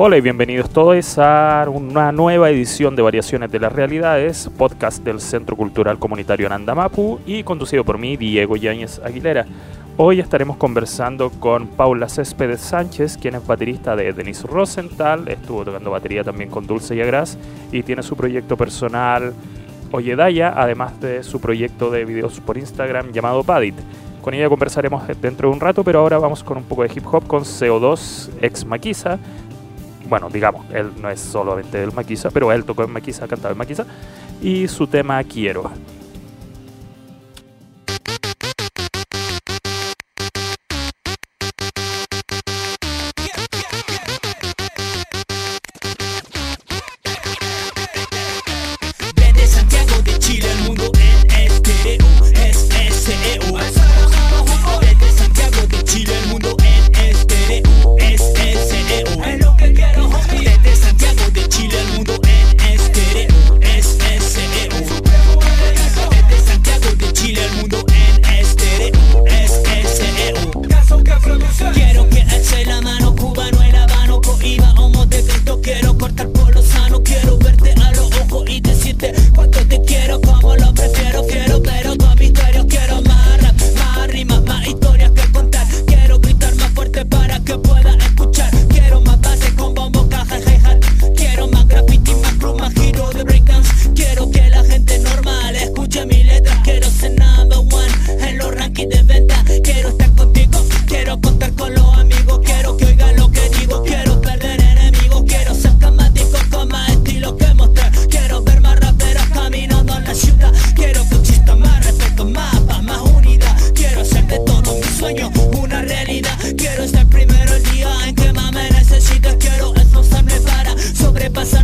Hola y bienvenidos todos a una nueva edición de Variaciones de las Realidades, podcast del Centro Cultural Comunitario Nandamapu y conducido por mí, Diego Yáñez Aguilera. Hoy estaremos conversando con Paula Céspedes Sánchez, quien es baterista de Denise Rosenthal, estuvo tocando batería también con Dulce y Agras y tiene su proyecto personal Oyedaya, además de su proyecto de videos por Instagram llamado Padit. Con ella conversaremos dentro de un rato, pero ahora vamos con un poco de hip hop con CO2 ex Maquisa, bueno, digamos, él no es solamente del Maquisa, pero él tocó en Maquisa, cantaba en Maquisa, y su tema Quiero. pasa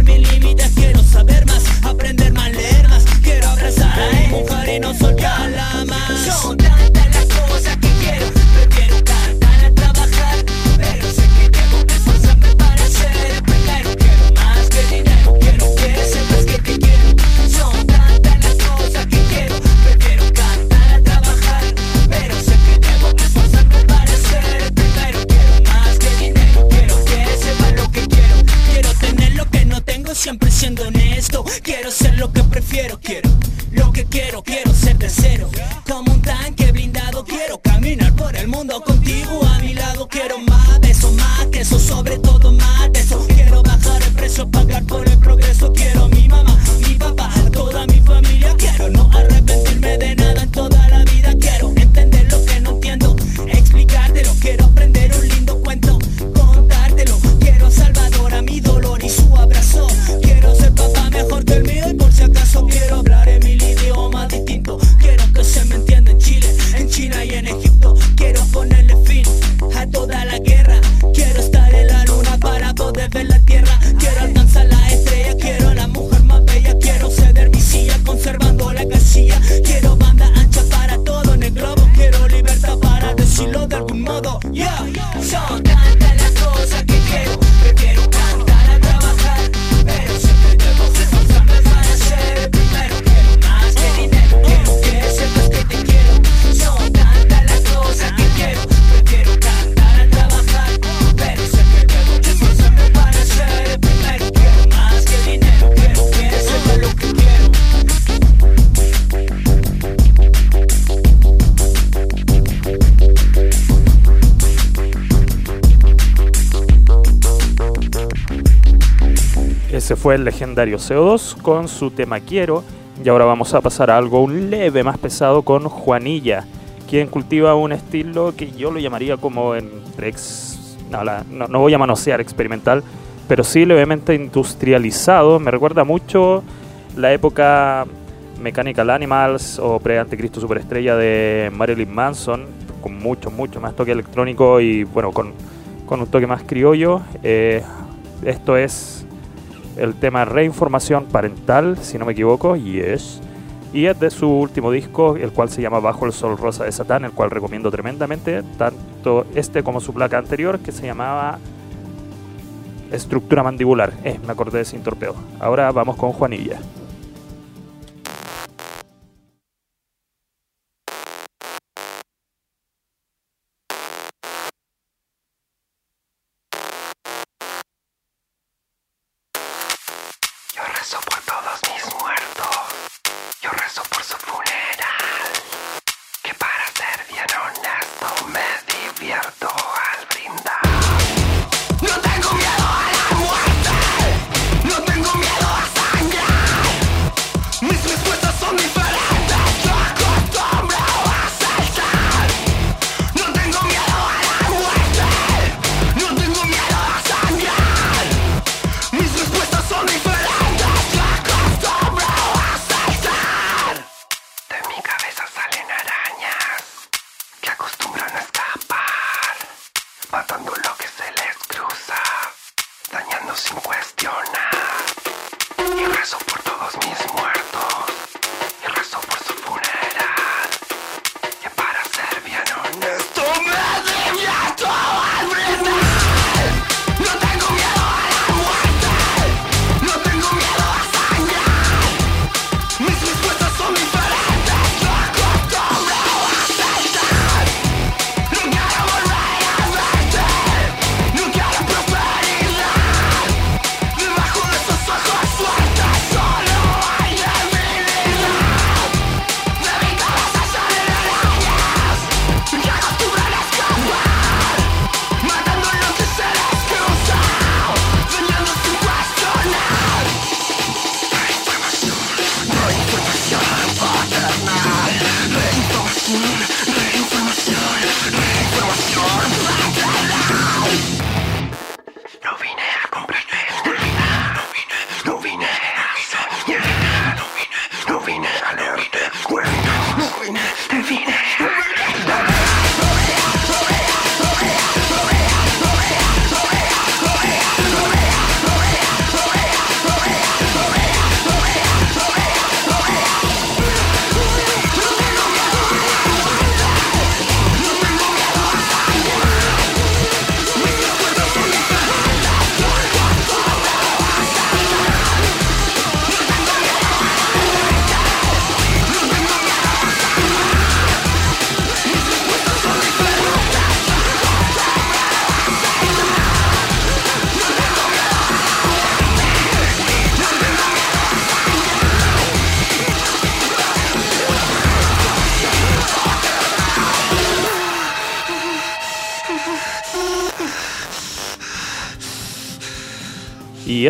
fue el legendario CO2 con su tema Quiero. Y ahora vamos a pasar a algo un leve más pesado con Juanilla, quien cultiva un estilo que yo lo llamaría como en no, no, voy a manosear experimental, pero sí levemente industrializado. Me recuerda mucho la época Mechanical Animals o pre-Anticristo Superestrella de Marilyn Manson, con mucho, mucho más toque electrónico y bueno, con, con un toque más criollo. Eh, esto es el tema Reinformación Parental, si no me equivoco, y es. Y es de su último disco, el cual se llama Bajo el Sol Rosa de Satán, el cual recomiendo tremendamente, tanto este como su placa anterior, que se llamaba Estructura Mandibular. Eh, me acordé de sin torpeo. Ahora vamos con Juanilla.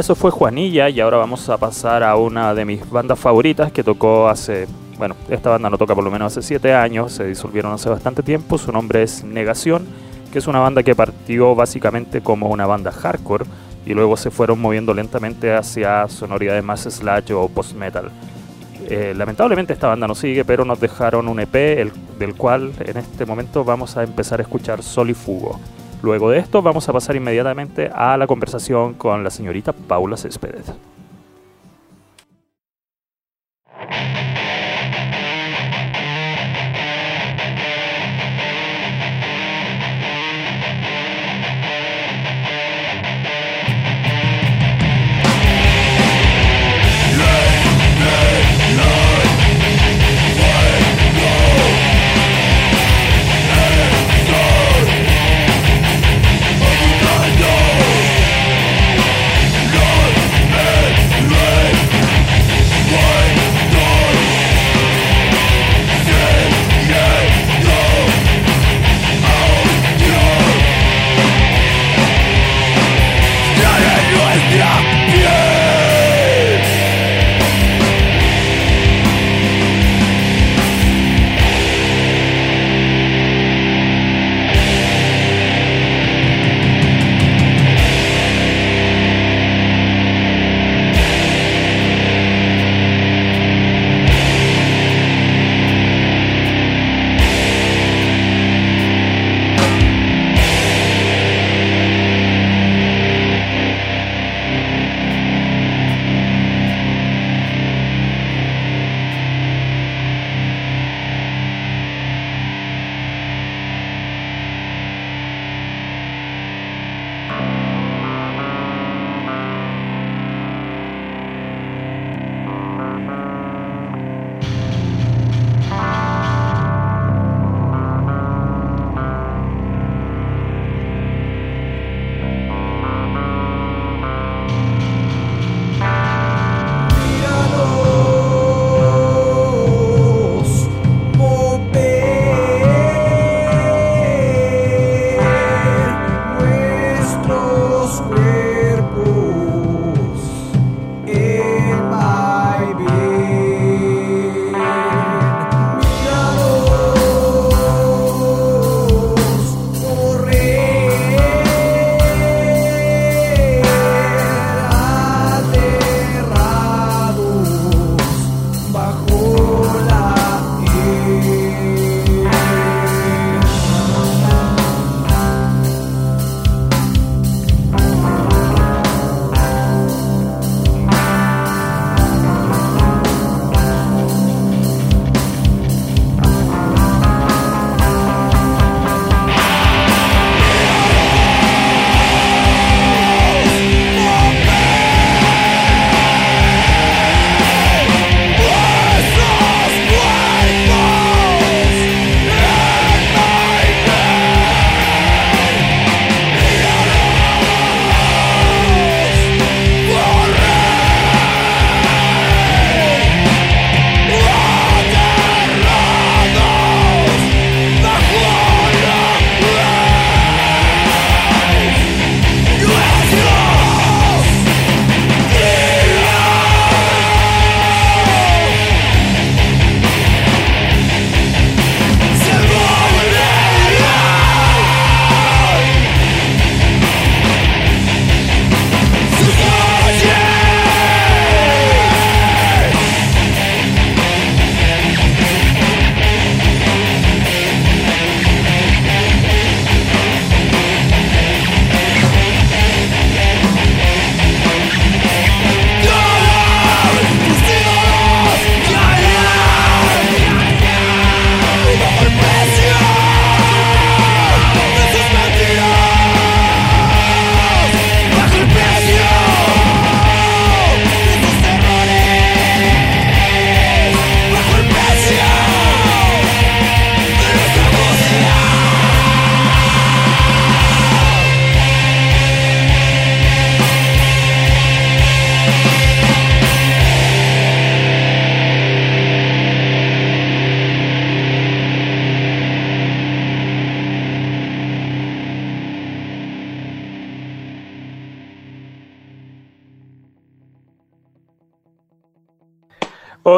Eso fue Juanilla y ahora vamos a pasar a una de mis bandas favoritas que tocó hace, bueno, esta banda no toca por lo menos hace 7 años, se disolvieron hace bastante tiempo, su nombre es Negación, que es una banda que partió básicamente como una banda hardcore y luego se fueron moviendo lentamente hacia sonoridades más slash o post-metal. Eh, lamentablemente esta banda no sigue, pero nos dejaron un EP del cual en este momento vamos a empezar a escuchar Sol y Fugo. Luego de esto vamos a pasar inmediatamente a la conversación con la señorita Paula Céspedes.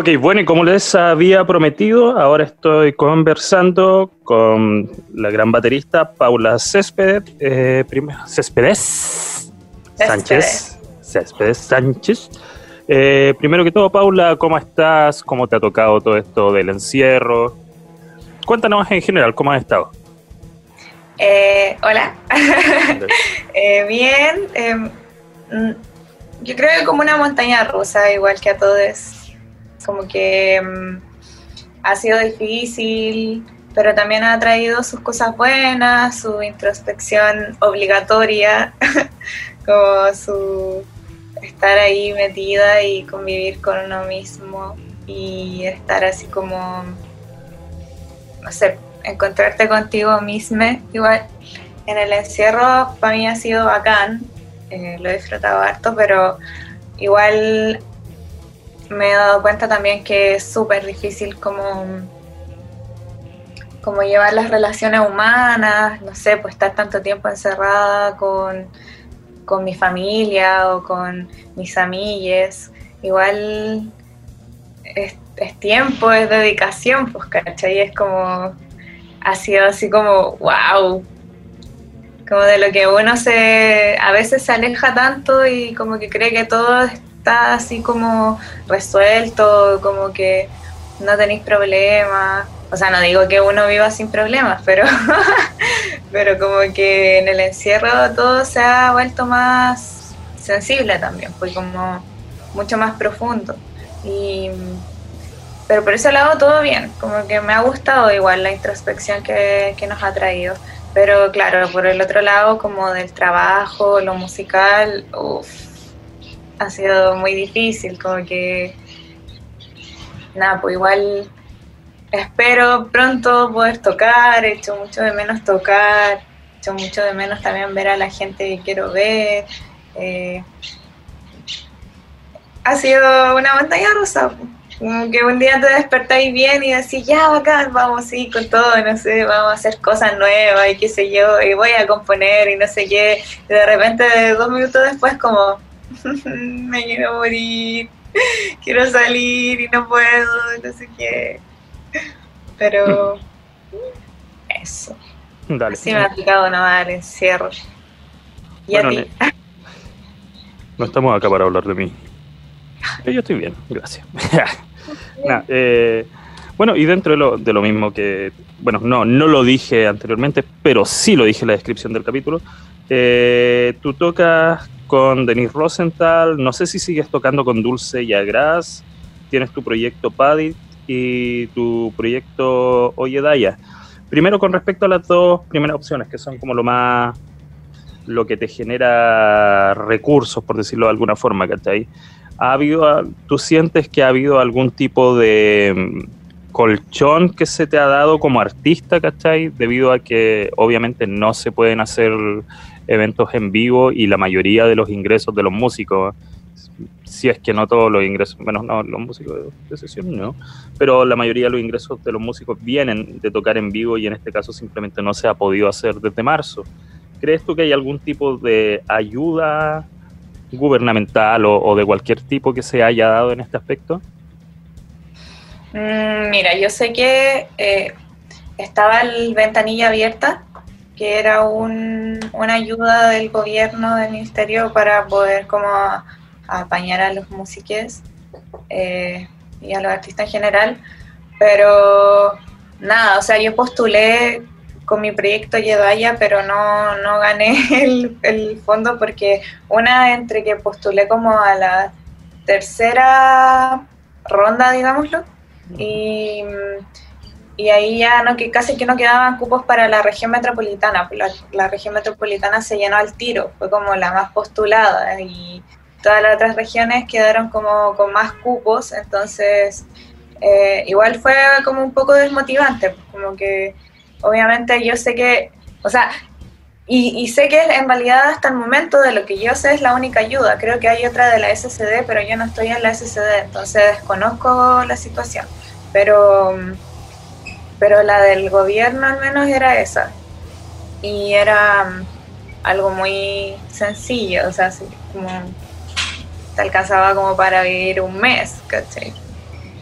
Ok, bueno, y como les había prometido, ahora estoy conversando con la gran baterista Paula Céspedes, eh, Céspedes Sánchez. Céspedes Sánchez. Eh, primero que todo, Paula, ¿cómo estás? ¿Cómo te ha tocado todo esto del encierro? Cuéntanos en general, ¿cómo has estado? Eh, hola. Eh, bien. Em, mm, yo creo que como una montaña rusa, igual que a todos. Como que em, ha sido difícil, pero también ha traído sus cosas buenas, su introspección obligatoria, como su estar ahí metida y convivir con uno mismo y estar así como, no sé, encontrarte contigo misma. Igual en el encierro para mí ha sido bacán, eh, lo he disfrutado harto, pero igual me he dado cuenta también que es súper difícil como, como llevar las relaciones humanas, no sé, pues estar tanto tiempo encerrada con con mi familia o con mis amigues, igual es, tiempo, es dedicación, pues, ¿cachai? Es como, ha sido así como, wow, como de lo que uno se, a veces se aleja tanto y como que cree que todo está así como resuelto, como que no tenéis problemas, o sea, no digo que uno viva sin problemas, pero, pero como que en el encierro todo se ha vuelto más sensible también, fue como mucho más profundo. Y, pero por ese lado todo bien, como que me ha gustado igual la introspección que, que nos ha traído. Pero claro, por el otro lado, como del trabajo, lo musical, uff, ha sido muy difícil, como que, nada, pues igual espero pronto poder tocar, he hecho mucho de menos tocar, he hecho mucho de menos también ver a la gente que quiero ver. Eh, ha sido una montaña rusa. Como que un día te despertáis bien y decís, ya bacán, vamos sí, con todo, no sé, vamos a hacer cosas nuevas y qué sé yo, y voy a componer y no sé qué. Y de repente, dos minutos después, como, me quiero morir, quiero salir y no puedo, no sé qué. Pero eso. Dale. Así me ha aplicado nomás el encierro. ¿Y a ti? No estamos acá para hablar de mí. Yo estoy bien, gracias. Eh, bueno, y dentro de lo, de lo mismo que, bueno, no, no lo dije anteriormente, pero sí lo dije en la descripción del capítulo, eh, tú tocas con Denise Rosenthal, no sé si sigues tocando con Dulce y Agras, tienes tu proyecto Paddy, y tu proyecto Oyedaya. Primero con respecto a las dos primeras opciones, que son como lo más lo que te genera recursos, por decirlo de alguna forma, ¿cachai? ¿Ha habido, ¿Tú sientes que ha habido algún tipo de mm, colchón que se te ha dado como artista, ¿cachai? Debido a que obviamente no se pueden hacer eventos en vivo y la mayoría de los ingresos de los músicos si es que no todos los ingresos, bueno, no, los músicos de, sesión no, pero la mayoría de los ingresos de los músicos vienen de tocar en vivo y en este caso simplemente no se ha podido hacer desde marzo. ¿Crees tú que hay algún tipo de ayuda gubernamental o, de cualquier tipo que se haya dado en este aspecto? Mm, mira, yo sé que eh, estaba el ventanilla abierta, que era un, una ayuda del gobierno, del ministerio, para poder como apañar a los músicos eh, y a los artistas en general, pero nada, o sea, yo postulé con mi proyecto Yedaya, pero no, no gané el, fondo porque una entre que postulé como a la tercera ronda, digámoslo, y, y ahí ya no que casi que no quedaban cupos para la región metropolitana, la, la región metropolitana se llenó al tiro, fue como la más postulada y todas las otras regiones quedaron como con más cupos, entonces eh, igual fue como un poco desmotivante, pues, como que obviamente yo sé que, o sea, y, sé que en realidad hasta el momento de lo que yo sé es la única ayuda, creo que hay otra de la SCD, pero yo no estoy en la SCD, entonces desconozco la situación, pero, pero la del gobierno al menos era esa, y era algo muy sencillo, o sea, como te alcanzaba como para vivir un mes, ¿cachai?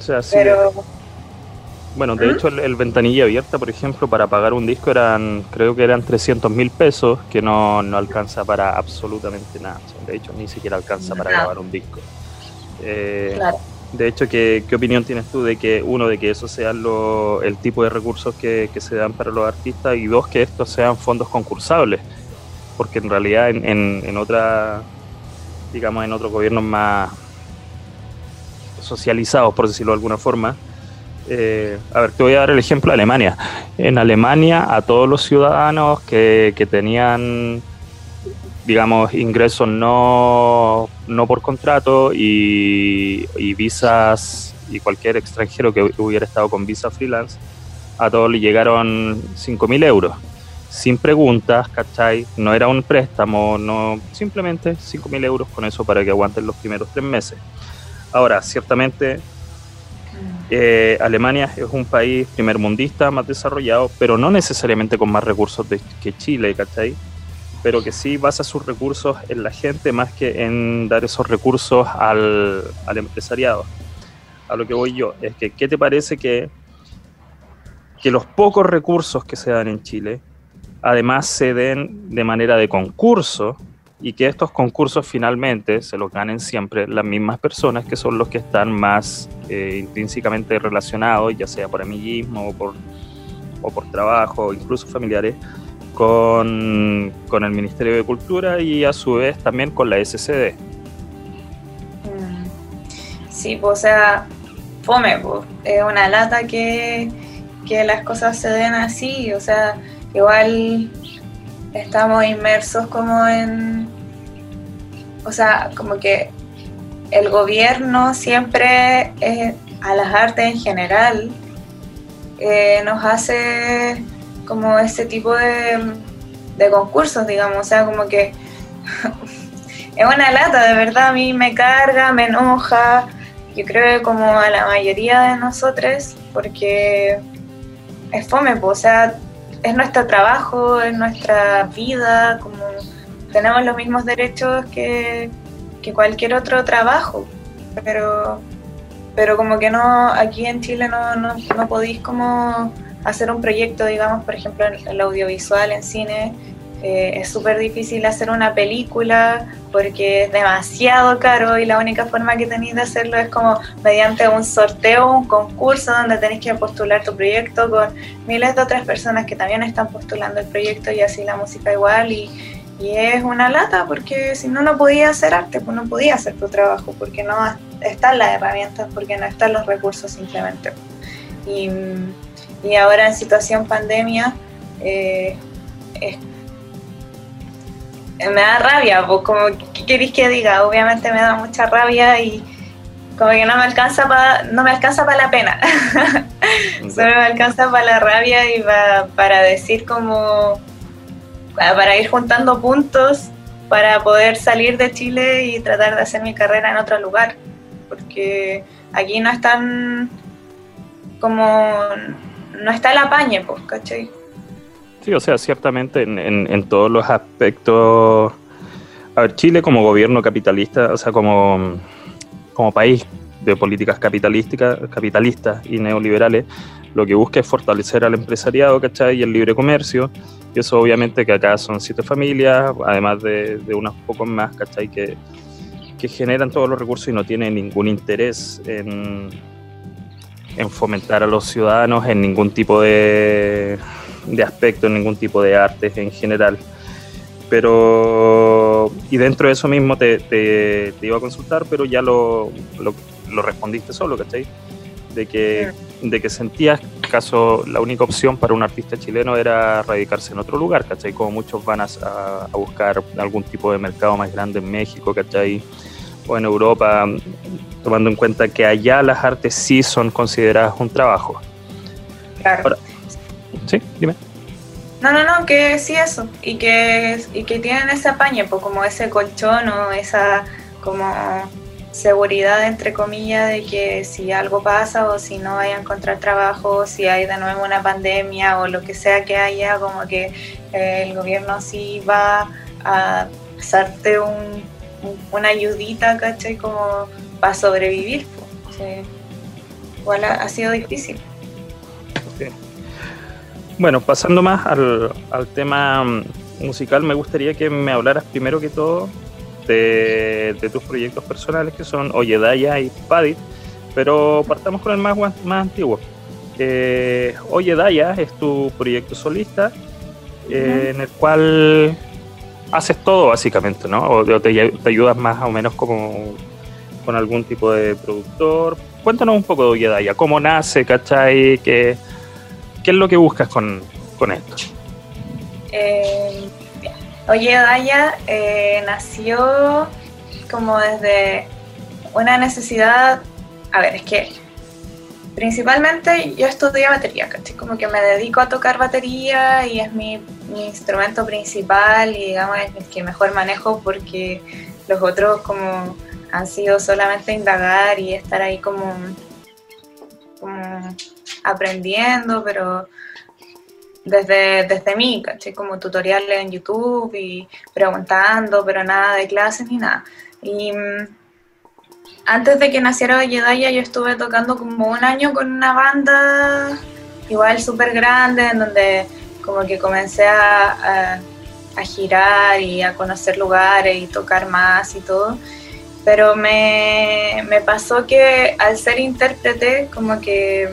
sea, sí. Pero... Bueno, de ¿Mm? hecho el, ventanilla abierta, por ejemplo, para pagar un disco eran, creo que eran 300 mil pesos, que no, no, alcanza para absolutamente nada. de hecho, ni siquiera alcanza para grabar un disco. Eh, claro. De hecho, ¿qué, ¿qué, opinión tienes tú de que, uno, de que eso sea lo, el tipo de recursos que, que, se dan para los artistas y dos, que estos sean fondos concursables? Porque en realidad en, en, en otra, digamos, en otros gobiernos más socializados, por decirlo de alguna forma, eh, a ver, te voy a dar el ejemplo de Alemania. En Alemania, a todos los ciudadanos que, que tenían, digamos, ingresos no, no por contrato y, visas y cualquier extranjero que hubiera estado con visa freelance, a todos le llegaron 5.000 euros. Sin preguntas, ¿cachai? No era un préstamo, no simplemente 5.000 euros con eso para que aguanten los primeros tres meses. Ahora, ciertamente eh, Alemania es un país primermundista, más desarrollado, pero no necesariamente con más recursos que Chile, ¿cachai? Pero que sí basa sus recursos en la gente más que en dar esos recursos al, empresariado. A lo que voy yo, es que, ¿qué te parece que, que los pocos recursos que se dan en Chile, además se den de manera de concurso, y que estos concursos finalmente se los ganen siempre las mismas personas que son los que están más eh, intrínsecamente relacionados, ya sea por amiguismo o por, o por trabajo, incluso familiares, con, con, el Ministerio de Cultura y a su vez también con la SCD. Mm. Sí, pues, o sea, fome, pues, es una lata que, que las cosas se den así, o sea, igual estamos inmersos como en, o sea, como que el gobierno siempre, eh, a las artes en general, eh, nos hace como este tipo de, de concursos, digamos, o sea, como que es una lata, de verdad, a mí me carga, me enoja, yo creo que como a la mayoría de nosotros, porque es fome, o sea, es nuestro trabajo, es nuestra vida, como tenemos los mismos derechos que, cualquier otro trabajo, pero, pero como que no, aquí en Chile no, no, no podéis como hacer un proyecto, digamos, por ejemplo, en el audiovisual, en cine, eh, es súper difícil hacer una película porque es demasiado caro y la única forma que tenéis de hacerlo es como mediante un sorteo, un concurso donde tenéis que postular tu proyecto con miles de otras personas que también están postulando el proyecto y así la música igual y, es una lata porque si no, no podía hacer arte, pues no podía hacer tu trabajo porque no están las herramientas, porque no están los recursos simplemente. Y, y ahora en situación pandemia, eh, me da rabia, como, ¿qué queréis que diga? Obviamente me da mucha rabia y como que no me alcanza para no me alcanza para la pena solo me alcanza para la rabia y para decir como para ir juntando puntos para poder salir de Chile y tratar de hacer mi carrera en otro lugar. Porque aquí no están como no está el apañe, pues, ¿cachai? Sí, o sea, ciertamente en, en, todos los aspectos. A ver, Chile como gobierno capitalista, o sea, como, como país de políticas capitalísticas, capitalistas y neoliberales, lo que busca es fortalecer al empresariado, ¿cachai? Y el libre comercio. Y eso obviamente que acá son siete familias, además de, de unos pocos más, ¿cachai? Que, que generan todos los recursos y no tienen ningún interés en, en fomentar a los ciudadanos en ningún tipo de, de aspecto, en ningún tipo de arte en general. Pero, y dentro de eso mismo te, iba a consultar, pero ya lo, respondiste solo, ¿cachai? de que, de que sentías caso la única opción para un artista chileno era radicarse en otro lugar, ¿cachai? Como muchos van a, a, buscar algún tipo de mercado más grande en México, ¿cachai? O en Europa, tomando en cuenta que allá las artes sí son consideradas un trabajo. Claro. sí, dime. No, no, no, que sí eso, y que, y que tienen ese apaño, pues como ese colchón o esa como seguridad, entre comillas, de que si algo pasa o si no vaya a encontrar trabajo, o si hay de nuevo una pandemia o lo que sea que haya, como que eh, el gobierno sí va a hacerte una ayudita, ¿cachai? Como para sobrevivir. igual ha, sido difícil. Bueno, pasando más al, al tema mm, musical, me gustaría que me hablaras primero que todo de, tus proyectos personales que son Oyedaya y Padit, pero partamos con el más, más antiguo. Eh, Oyedaya es tu proyecto solista eh, en el cual haces todo básicamente, ¿no? O te, ayudas más o menos como con algún tipo de productor. Cuéntanos un poco de Oyedaya, cómo nace, ¿cachai? ¿Qué, qué es lo que buscas con, con esto? Eh, Oye, Daya eh, nació como desde una necesidad, a ver, es que principalmente yo estudié batería, ¿cachai? Como que me dedico a tocar batería y es mi, instrumento principal y digamos es el que mejor manejo porque los otros como han sido solamente indagar y estar ahí como, como aprendiendo, pero desde, desde mí. Como tutoriales en YouTube y preguntando, pero nada de clases ni nada. Y mm, antes de que naciera Yedaya yo estuve tocando como un año con una banda igual súper grande, en donde como que comencé a, girar y a conocer lugares y tocar más y todo. Pero me, me pasó que al ser intérprete, como que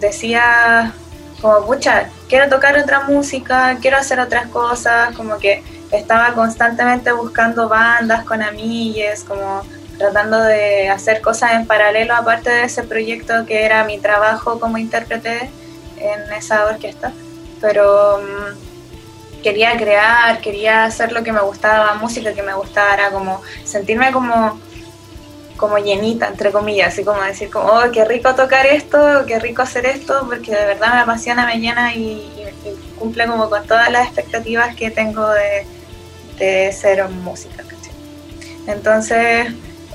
decía, como, pucha, quiero tocar otra música, quiero hacer otras cosas, como que estaba constantemente buscando bandas con amigues, como tratando de hacer cosas en paralelo aparte de ese proyecto que era mi trabajo como intérprete en esa orquesta, pero mm, quería crear, quería hacer lo que me gustaba, música que me gustara, como sentirme como como llenita, entre comillas, así como decir, como, oh, qué rico tocar esto, qué rico hacer esto, porque de verdad me apasiona, me llena y, cumple como con todas las expectativas que tengo de, de ser música. Entonces,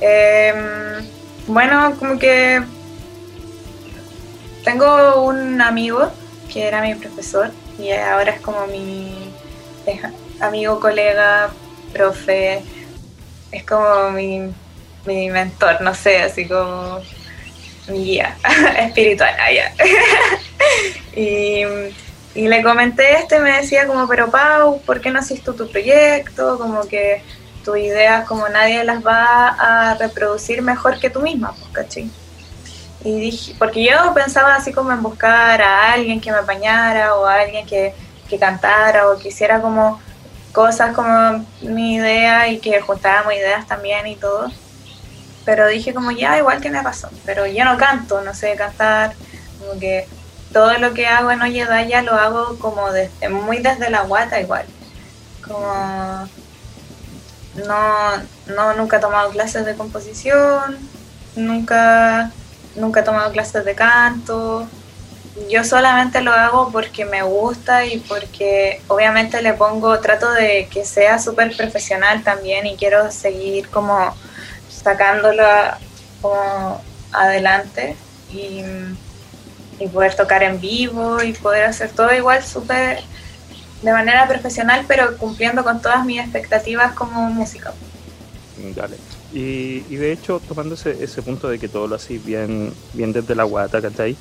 em, bueno, como que tengo un amigo que era mi profesor y ahora es como mi amigo, colega, profe, es como mi mi mentor, no sé, así como mi guía espiritual allá. y, y, le comenté esto y me decía como, pero Pau, ¿por qué no haces tu proyecto? Como que tus ideas como nadie las va a reproducir mejor que tú misma, pues, ¿cachai? Y dije, porque yo pensaba así como en buscar a alguien que me apañara o a alguien que, que cantara o quisiera como cosas como mi idea y que juntáramos ideas también y todo pero dije como ya, igual tiene razón, pero yo no canto, no sé cantar, como que todo lo que hago en Oye Daya lo hago como desde, muy desde la guata igual, como no, no, nunca he tomado clases de composición, nunca, nunca he tomado clases de canto, yo solamente lo hago porque me gusta y porque obviamente le pongo, trato de que sea súper profesional también y quiero seguir como sacándolo como adelante y, poder tocar en vivo y poder hacer todo igual súper de manera profesional, pero cumpliendo con todas mis expectativas como música. Dale. Y, de hecho, tomando ese, punto de que todo lo haces bien, bien desde la guata, ¿cachai?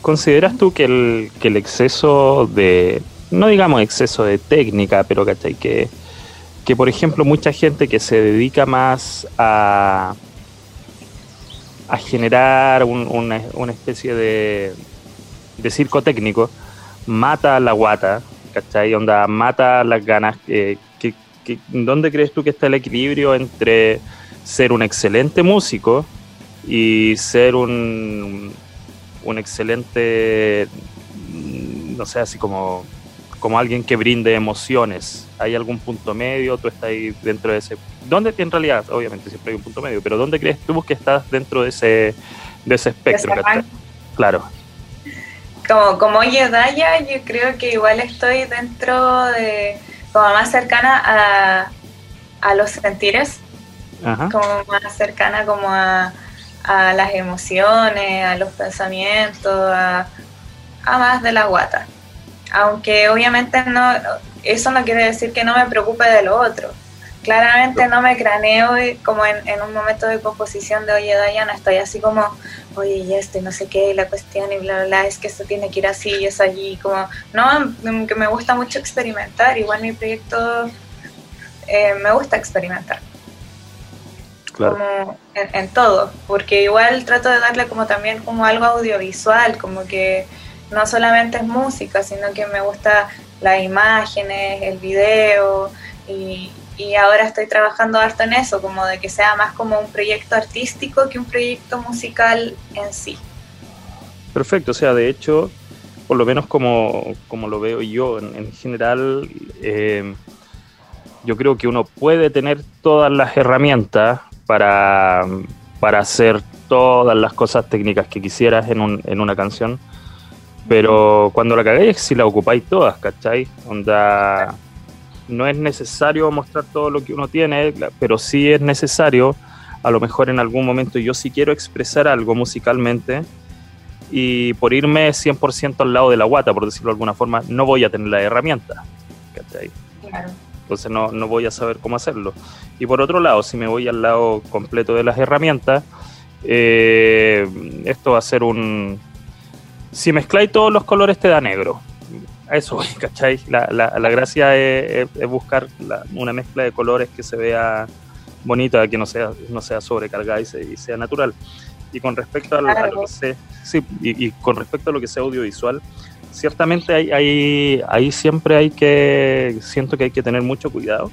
¿Consideras tú que el, que el exceso de, no digamos exceso de técnica, pero ¿cachai? Que, que por ejemplo mucha gente que se dedica más a, a generar una, especie de, de circo técnico mata la guata, ¿cachai? Onda, mata las ganas. que, ¿Dónde crees tú que está el equilibrio entre ser un excelente músico y ser un, un excelente, no sé, así como como alguien que brinde emociones. ¿Hay algún punto medio? ¿Tú estás ahí dentro de ese...? ¿Dónde en realidad? Obviamente siempre hay un punto medio, pero ¿dónde crees tú que estás dentro de ese, de ese espectro? claro. Como, como oye Daya, yo creo que igual estoy dentro de... como más cercana a, a los sentires, como más cercana como a, a las emociones, a los pensamientos, a, a más de la guata aunque obviamente no, eso no quiere decir que no me preocupe de lo otro. Claramente no me craneo como en, un momento de composición de Oye Daya, no estoy así como oye, y esto y no sé qué, y la cuestión y bla, bla, bla, es que esto tiene que ir así y es allí, como, no, que me gusta mucho experimentar, igual mi proyecto eh, me gusta experimentar. Claro. Como en, todo, porque igual trato de darle como también como algo audiovisual, como que no solamente es música, sino que me gusta las imágenes, el video y, y ahora estoy trabajando harto en eso, como de que sea más como un proyecto artístico que un proyecto musical en sí. Perfecto, o sea, de hecho, por lo menos como, como lo veo yo en, general, eh, yo creo que uno puede tener todas las herramientas para, para hacer todas las cosas técnicas que quisieras en, un, en una canción, pero cuando la cagáis, si la ocupáis todas, ¿cachai? Onda, no es necesario mostrar todo lo que uno tiene, pero sí es necesario, a lo mejor en algún momento yo sí quiero expresar algo musicalmente y por irme 100% al lado de la guata, por decirlo de alguna forma, no voy a tener la herramienta. Claro. Entonces no, no voy a saber cómo hacerlo. Y por otro lado, si me voy al lado completo de las herramientas, eh, esto va a ser un... Si mezcláis todos los colores te da negro eso, ¿cachai? La, la, la gracia es, buscar una mezcla de colores que se vea bonita, que no sea, no sea sobrecargada y, sea natural. Y con respecto a, lo que sea, sí, y, con respecto a lo que sea audiovisual, ciertamente hay, hay, ahí siempre hay que, siento que hay que tener mucho cuidado,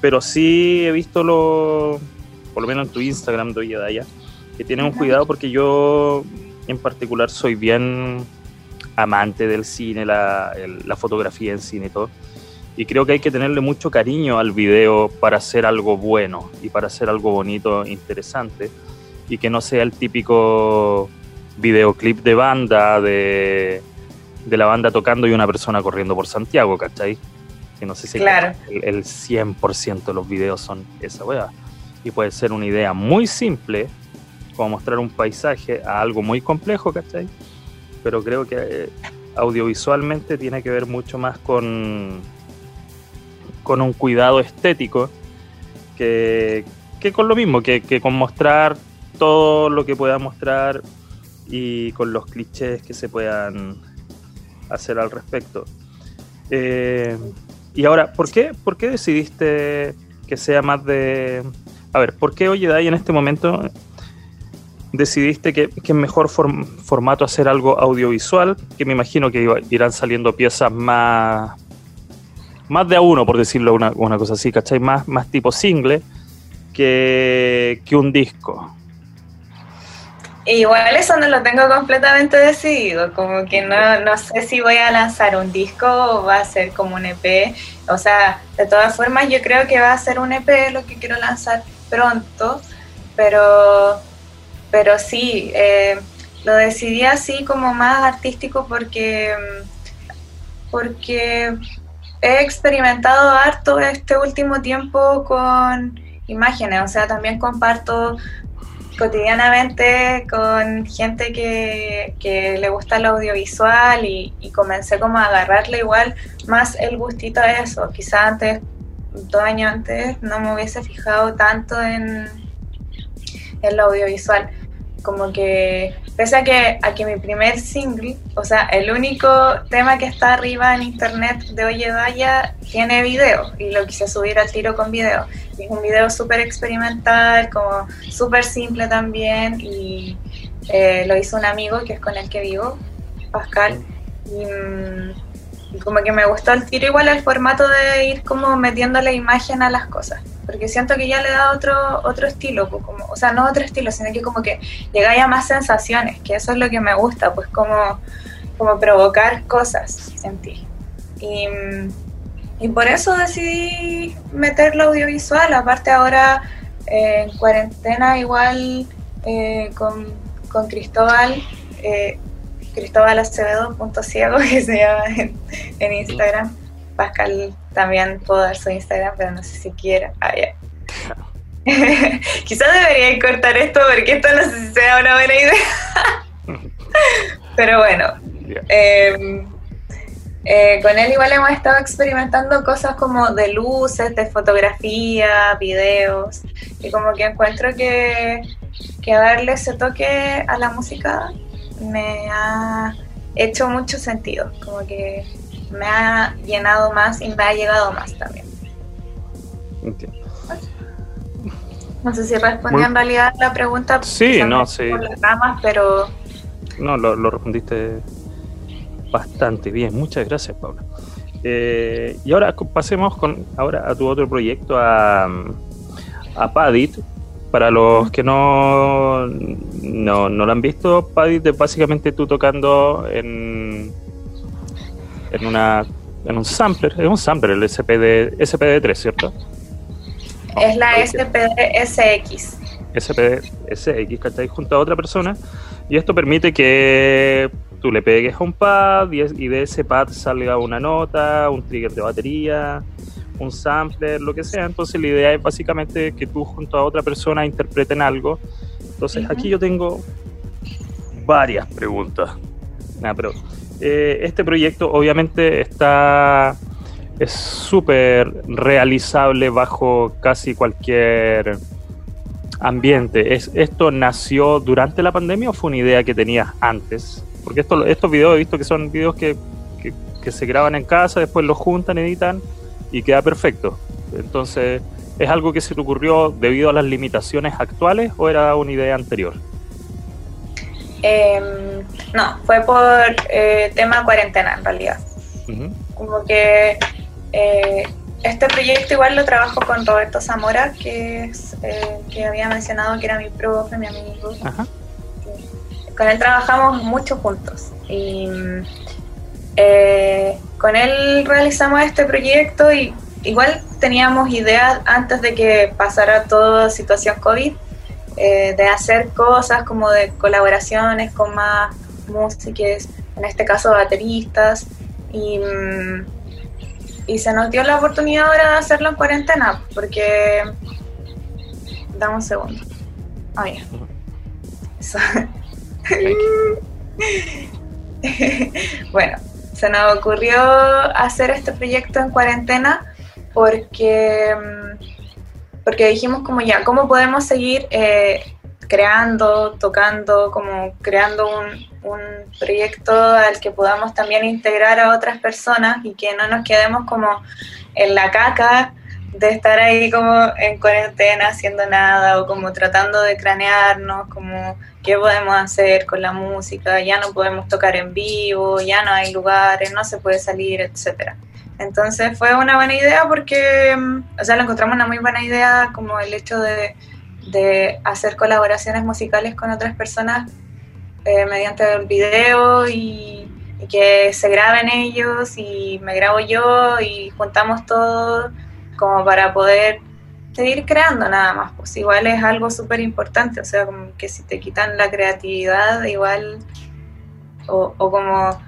pero sí he visto lo, por lo menos en tu Instagram, Doye Daya, que tienen un cuidado porque yo en particular soy bien amante del cine, la, fotografía en cine y todo. Y creo que hay que tenerle mucho cariño al video para hacer algo bueno y para hacer algo bonito, interesante. Y que no sea el típico videoclip de banda, de, la banda tocando y una persona corriendo por Santiago, ¿cachai? Que no sé si claro. el, el 100% de los videos son esa weá. Y puede ser una idea muy simple, como mostrar un paisaje a algo muy complejo, ¿cachai? Pero creo que eh, audiovisualmente tiene que ver mucho más con, con un cuidado estético que, con lo mismo, que, con mostrar todo lo que pueda mostrar y con los clichés que se puedan hacer al respecto. Eh, y ahora, ¿por qué, ¿por qué decidiste que sea más de... A ver, ¿por qué Dai en este momento decidiste que, es mejor formato hacer algo audiovisual, que me imagino que irán saliendo piezas más, más de a uno, por decirlo una, una cosa así, ¿cachai? Más, más tipo single que, que un disco. Igual eso no lo tengo completamente decidido, como que no, no sé si voy a lanzar un disco o va a ser como un EP, o sea, de todas formas yo creo que va a ser un EP lo que quiero lanzar pronto, pero pero sí, eh, lo decidí así como más artístico porque, porque he experimentado harto este último tiempo con imágenes, o sea, también comparto cotidianamente con gente que, le gusta el audiovisual y, comencé como a agarrarle igual más el gustito a eso. Quizá antes, dos años antes, no me hubiese fijado tanto en, en lo audiovisual como que, pese a que, a que mi primer single, o sea, el único tema que está arriba en internet de Oye Daya tiene video y lo quise subir al tiro con video. es un video súper experimental, como súper simple también y eh, lo hizo un amigo que es con el que vivo, Pascal. Y, y como que me gustó el tiro igual el formato de ir como metiendo la imagen a las cosas porque siento que ya le da otro otro estilo, pues como, o sea, no otro estilo, sino que como que llega a más sensaciones, que eso es lo que me gusta, pues como, como provocar cosas en ti. Y, y por eso decidí meterlo audiovisual, aparte ahora eh, en cuarentena igual eh, con, con, Cristóbal, eh, Cristóbal Acevedo, punto ciego, que se llama en Instagram. Pascal también puedo dar su Instagram, pero no sé si quiere. Ah, Quizás debería cortar esto porque esto no sé si sea una buena idea. pero bueno. Em, eh, con él igual hemos estado experimentando cosas como de luces, de fotografía, videos, y como que encuentro que, que darle ese toque a la música me ha hecho mucho sentido, como que me ha llenado más y me ha llegado más también. Entiendo. No sé si respondí en realidad la pregunta. Sí, no, sí. Por las ramas, pero... No, lo, respondiste bastante bien. Muchas gracias, Paula. Eh, y ahora pasemos con ahora a tu otro proyecto, a, a Padit. Para los que no, no, no lo han visto, Padit es básicamente tú tocando en, en, una, en un sampler, es un sampler, el SPD, SPD3, ¿cierto? es la SPDSX. SPDSX, ¿cachai? Junto a otra persona. Y esto permite que tú le pegues a un pad y, de ese pad salga una nota, un trigger de batería, un sampler, lo que sea. Entonces la idea es básicamente que tú junto a otra persona interpreten algo. Entonces aquí yo tengo varias preguntas. pero eh, este proyecto obviamente está es súper realizable bajo casi cualquier ambiente. ¿Es, ¿Esto nació durante la pandemia o fue una idea que tenías antes? Porque esto, estos videos he visto que son videos que, que, se graban en casa, después los juntan, editan y queda perfecto. Entonces, ¿es algo que se te ocurrió debido a las limitaciones actuales o era una idea anterior? Em, no, fue por eh, tema cuarentena en realidad. Como que eh, este proyecto igual lo trabajo con Roberto Zamora, que es eh, que había mencionado que era mi profe, mi amigo. Con él trabajamos mucho juntos y eh, con él realizamos este proyecto y igual teníamos ideas antes de que pasara toda situación COVID de hacer cosas como de colaboraciones con más músicos, en este caso bateristas y mm, y se nos dio la oportunidad ahora de hacerlo en cuarentena, porque... Dame un segundo. Ah, bueno, se nos ocurrió hacer este proyecto en cuarentena porque, porque dijimos como ya, ¿cómo podemos seguir eh, creando, tocando, como creando un, un proyecto al que podamos también integrar a otras personas y que no nos quedemos como en la caca de estar ahí como en cuarentena haciendo nada o como tratando de cranearnos, como qué podemos hacer con la música, ya no podemos tocar en vivo, ya no hay lugares, no se puede salir, etcétera. Entonces fue una buena idea porque, o sea, lo encontramos una muy buena idea como el hecho de, de hacer colaboraciones musicales con otras personas eh, mediante el video y, que se graben ellos y me grabo yo y juntamos todo como para poder seguir creando nada más. Pues igual es algo súper importante, o sea, como que si te quitan la creatividad, igual, o, como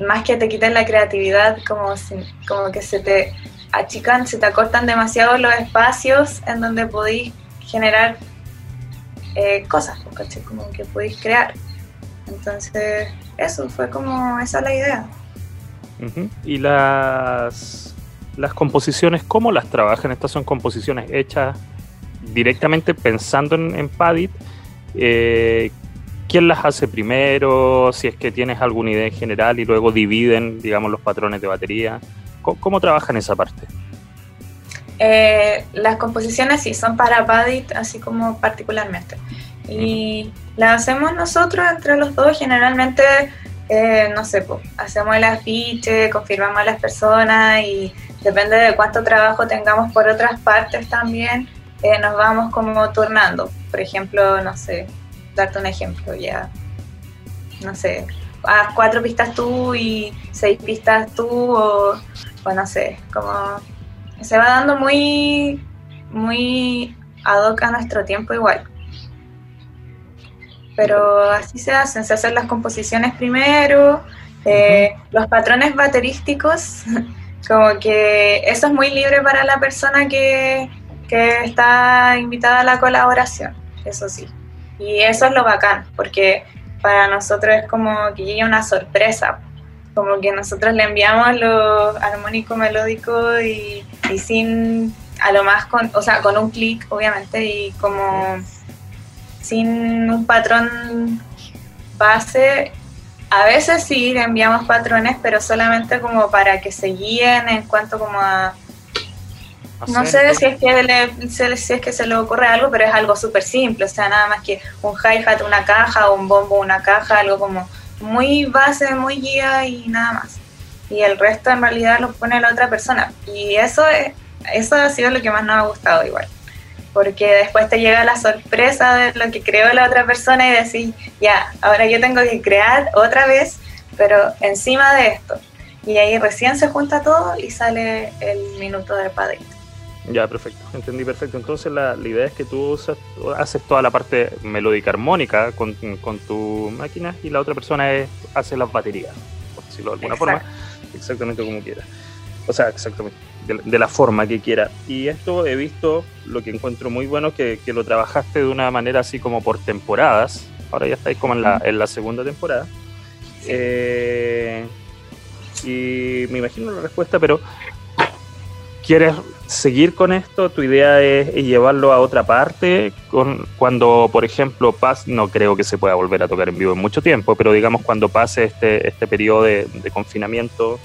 más que te quiten la creatividad, como, como que se te achican, se te acortan demasiado los espacios en donde podéis generar eh, cosas, pues, como que podéis crear. Entonces, eso fue como esa la idea. ¿Y las, las composiciones, cómo las trabajan? Estas son composiciones hechas directamente pensando en, en Padit. Eh, ¿Quién las hace primero? Si es que tienes alguna idea en general y luego dividen, digamos, los patrones de batería. ¿Cómo, trabajan esa parte? Eh, las composiciones sí son para Padit, así como particularmente. Y la hacemos nosotros entre los dos, generalmente, eh, no sé, pues, hacemos el afiche, confirmamos a las personas y depende de cuánto trabajo tengamos por otras partes también, eh, nos vamos como turnando. Por ejemplo, no sé, darte un ejemplo ya, no sé, haz cuatro pistas tú y seis pistas tú o, o no sé, como se va dando muy, muy ad hoc a nuestro tiempo igual pero así se hacen, se hacen las composiciones primero, eh, los patrones baterísticos, como que eso es muy libre para la persona que, que está invitada a la colaboración, eso sí. Y eso es lo bacán, porque para nosotros es como que llegue una sorpresa, como que nosotros le enviamos lo armónico melódico y, y sin, a lo más con, o sea, con un clic obviamente y como sin un patrón base. A veces sí enviamos patrones, pero solamente como para que se guíen en cuanto como a... No sé si es, que le, si es que se le ocurre algo, pero es algo súper simple, o sea, nada más que un hi-hat, una caja, un bombo, una caja, algo como muy base, muy guía y nada más. Y el resto en realidad lo pone la otra persona. Y eso, eso ha sido lo que más nos ha gustado igual porque después te llega la sorpresa de lo que creó la otra persona y decís, ya, ahora yo tengo que crear otra vez, pero encima de esto. Y ahí recién se junta todo y sale el minuto de padrino. Ya, perfecto, entendí perfecto. Entonces la, idea es que tú haces toda la parte melódica armónica con, con, tu máquina y la otra persona es, hace las baterías, por decirlo de alguna forma, exactamente como quieras. O sea, exactamente de, la forma que quiera. Y esto he visto, lo que encuentro muy bueno, que, que lo trabajaste de una manera así como por temporadas. Ahora ya estáis como en la, en la segunda temporada. Eh, y me imagino la respuesta, pero ¿quieres seguir con esto? ¿Tu idea es, llevarlo a otra parte? Con, cuando, por ejemplo, pase, no creo que se pueda volver a tocar en vivo en mucho tiempo, pero digamos cuando pase este, este periodo de, de confinamiento,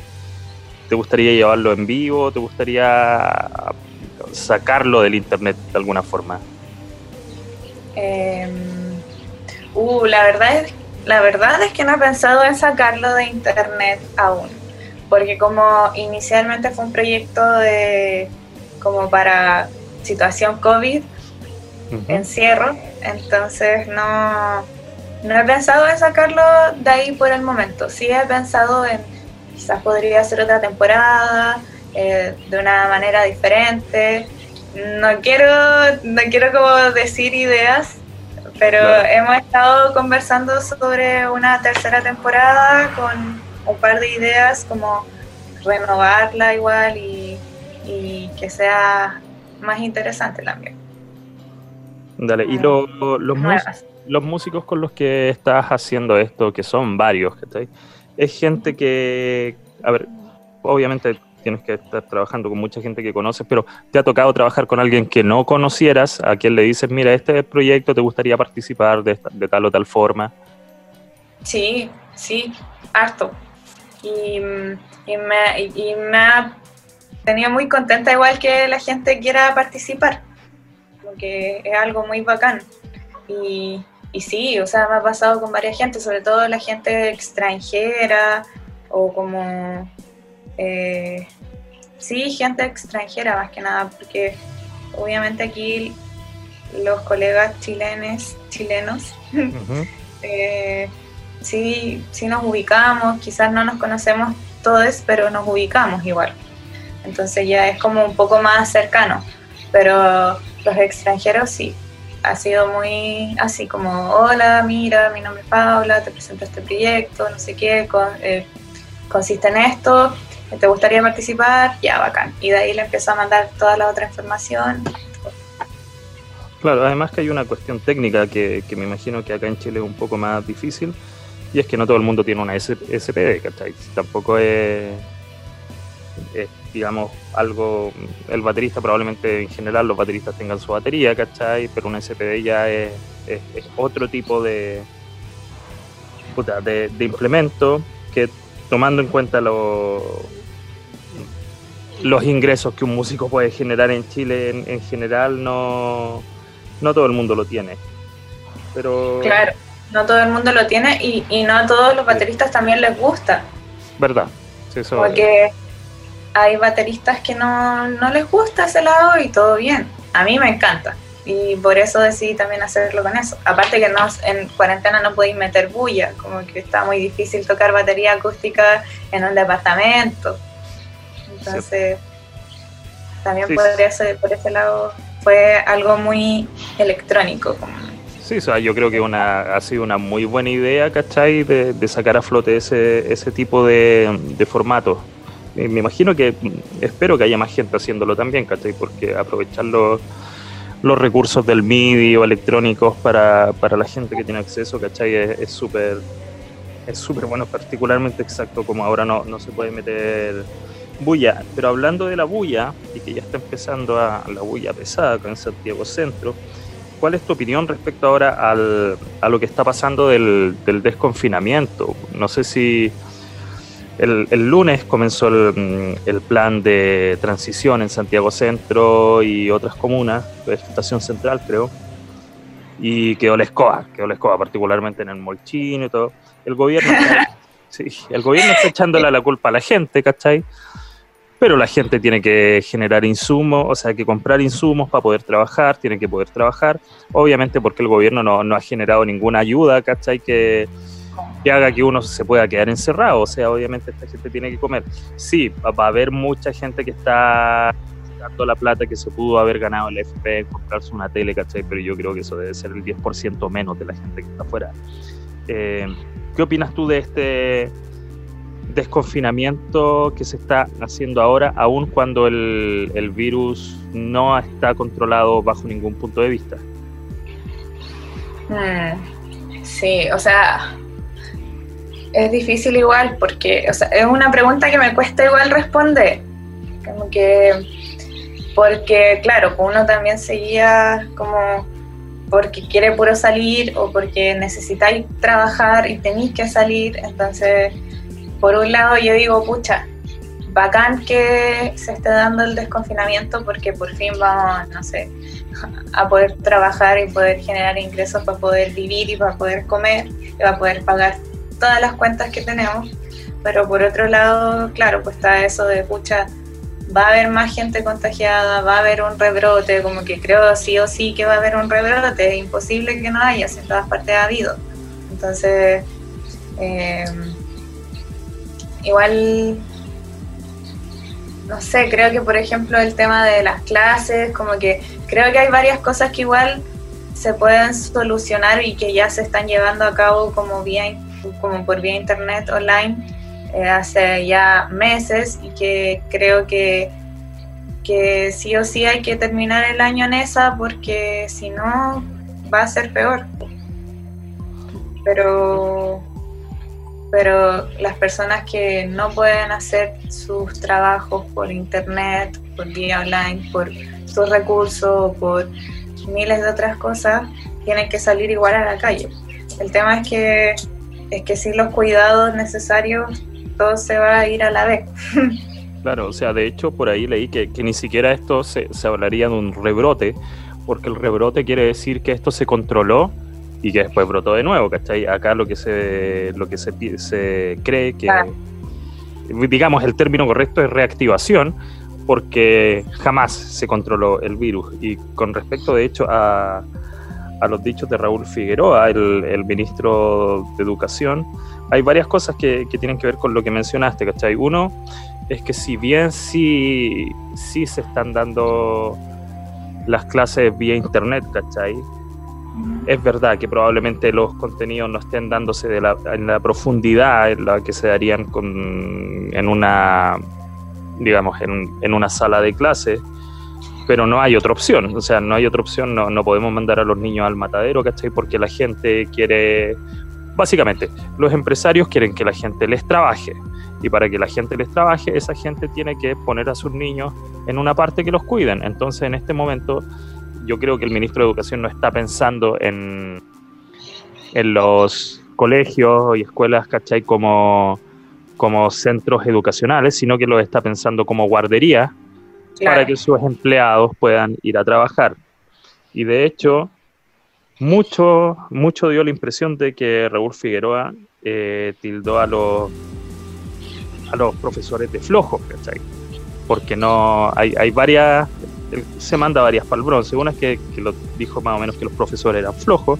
¿Te gustaría llevarlo en vivo? ¿Te gustaría sacarlo del internet de alguna forma? Em, uh, la verdad es la verdad es que no he pensado en sacarlo de internet aún, porque como inicialmente fue un proyecto de como para situación COVID, encierro, entonces no, no he pensado en sacarlo de ahí por el momento. Sí he pensado en quizás podría ser otra temporada, eh, de una manera diferente. No quiero, no quiero como decir ideas, pero hemos estado conversando sobre una tercera temporada con un par de ideas como renovarla igual y, y que sea más interesante también. Dale, y los, los músicos con los que estás haciendo esto, que son varios, ¿cachai? Es gente que, a ver, obviamente tienes que estar trabajando con mucha gente que conoces, pero te ha tocado trabajar con alguien que no conocieras, a quien le dices, mira, este proyecto te gustaría participar de, tal o tal forma. Sí, sí, harto. Y, y, me, y me ha tenido muy contenta igual que la gente quiera participar, porque es algo muy bacán. Y, y sí, o sea, me ha pasado con varias gente, sobre todo la gente extranjera o como... Eh, sí, gente extranjera más que nada, porque obviamente aquí los colegas chilenes, chilenos, eh, sí, sí nos ubicamos, quizás no nos conocemos todos, pero nos ubicamos igual. Entonces ya es como un poco más cercano, pero los extranjeros sí, ha sido muy así como, hola, mira, mi nombre es Paula, te presento este proyecto, no sé qué, eh, consiste en esto, ¿te gustaría participar? Ya, bacán. Y de ahí le empiezo a mandar toda la otra información. Claro, además que hay una cuestión técnica que, que me imagino que acá en Chile es un poco más difícil, y es que no todo el mundo tiene una SPD, ¿cachai? Tampoco es digamos, algo, el baterista probablemente en general los bateristas tengan su batería, ¿cachai? Pero un SPD ya es, otro tipo de, de, implemento que tomando en cuenta los los ingresos que un músico puede generar en Chile en, general no, no todo el mundo lo tiene. Pero... Claro, no todo el mundo lo tiene y, y no a todos los bateristas también les gusta. ¿Verdad? Sí, eso Porque hay bateristas que no, les gusta ese lado y todo bien. A mí me encanta. Y por eso decidí también hacerlo con eso. Aparte que no, en cuarentena no podéis meter bulla, como que está muy difícil tocar batería acústica en un departamento. Entonces, también podría ser por ese lado, fue algo muy electrónico. Sí, o sea, yo creo que una, ha sido una muy buena idea, ¿cachai? De, de sacar a flote ese, ese tipo de, de formato me imagino que, espero que haya más gente haciéndolo también, ¿cachai? Porque aprovechar los, los recursos del MIDI o electrónicos para, para la gente que tiene acceso, ¿cachai? Es súper es súper bueno, particularmente exacto, como ahora no, no se puede meter bulla. Pero hablando de la bulla, y que ya está empezando a, la bulla pesada con Santiago Centro, ¿cuál es tu opinión respecto ahora al, a lo que está pasando del, del desconfinamiento? No sé si el, el lunes comenzó el, mm, el, plan de transición en Santiago Centro y otras comunas, Estación Central creo, y quedó la escoba, quedó la escoba particularmente en el Molchino y todo. El gobierno, está, sí, el gobierno está echándole la culpa a la gente, ¿cachai? Pero la gente tiene que generar insumos, o sea, que comprar insumos para poder trabajar, tiene que poder trabajar, obviamente porque el gobierno no, no ha generado ninguna ayuda, ¿cachai? Que, que haga que uno se pueda quedar encerrado. O sea, obviamente esta gente tiene que comer. Sí, va a haber mucha gente que está dando la plata que se pudo haber ganado el FP en comprarse una tele, ¿cachai? Pero yo creo que eso debe ser el 10% menos de la gente que está afuera. Eh, ¿Qué opinas tú de este desconfinamiento que se está haciendo ahora, aun cuando el, virus no está controlado bajo ningún punto de vista? Hmm, sí, o sea, es difícil igual porque o sea, es una pregunta que me cuesta igual responder. Como que, porque claro, uno también seguía como porque quiere puro salir o porque necesitáis trabajar y tenéis que salir. Entonces, por un lado yo digo, pucha, bacán que se esté dando el desconfinamiento porque por fin vamos, no sé, a poder trabajar y poder generar ingresos para poder vivir y para poder comer y para poder pagar todas las cuentas que tenemos, pero por otro lado, claro, pues está eso de, pucha, va a haber más gente contagiada, va a haber un rebrote, como que creo sí o sí que va a haber un rebrote, es imposible que no haya, si en todas partes ha habido. Entonces, eh, igual, no sé, creo que por ejemplo el tema de las clases, como que creo que hay varias cosas que igual se pueden solucionar y que ya se están llevando a cabo como bien como por vía internet online eh, hace ya meses y que creo que, que sí o sí hay que terminar el año en esa porque si no va a ser peor. Pero, pero las personas que no pueden hacer sus trabajos por internet, por vía online, por sus recursos, por miles de otras cosas, tienen que salir igual a la calle. El tema es que es que sin los cuidados necesarios todo se va a ir a la vez. Claro, o sea, de hecho por ahí leí que, que ni siquiera esto se, se, hablaría de un rebrote, porque el rebrote quiere decir que esto se controló y que después brotó de nuevo, ¿cachai? Acá lo que se, lo que se, se cree que, digamos, el término correcto es reactivación, porque jamás se controló el virus. Y con respecto, de hecho, a, a los dichos de Raúl Figueroa, el, el ministro de Educación, hay varias cosas que, que, tienen que ver con lo que mencionaste, ¿cachai? Uno es que si bien sí, sí se están dando las clases vía internet, ¿cachai? Es verdad que probablemente los contenidos no estén dándose de la, en la profundidad en la que se darían con, en una, digamos, en, en una sala de clase, pero no hay otra opción, o sea, no hay otra opción, no, no podemos mandar a los niños al matadero, ¿cachai? Porque la gente quiere, básicamente, los empresarios quieren que la gente les trabaje, y para que la gente les trabaje, esa gente tiene que poner a sus niños en una parte que los cuiden. Entonces, en este momento, yo creo que el ministro de Educación no está pensando en, en los colegios y escuelas, ¿cachai? Como, como centros educacionales, sino que lo está pensando como guarderías claro. para que sus empleados puedan ir a trabajar. Y de hecho, mucho, mucho dio la impresión de que Raúl Figueroa eh, tildó a los, a los profesores de flojos, ¿cachai? Porque no, hay, hay varias, se manda varias para el bronce. Una es que, que lo dijo más o menos que los profesores eran flojos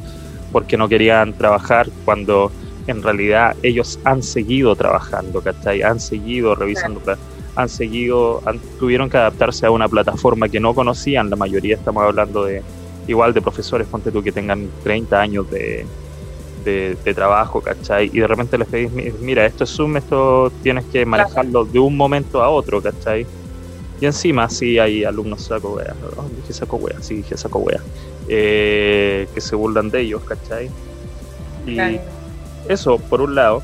porque no querían trabajar cuando en realidad ellos han seguido trabajando, ¿cachai? Han seguido revisando. Claro han seguido, han, tuvieron que adaptarse a una plataforma que no conocían, la mayoría estamos hablando de igual de profesores, ponte tú que tengan 30 años de, de, de, trabajo, ¿cachai? Y de repente les pedís, mira, esto es Zoom, esto tienes que manejarlo de un momento a otro, ¿cachai? Y encima sí hay alumnos saco wea, ¿no? dije saco wea, sí dije saco wea, eh, que se burlan de ellos, ¿cachai? Y claro. eso, por un lado.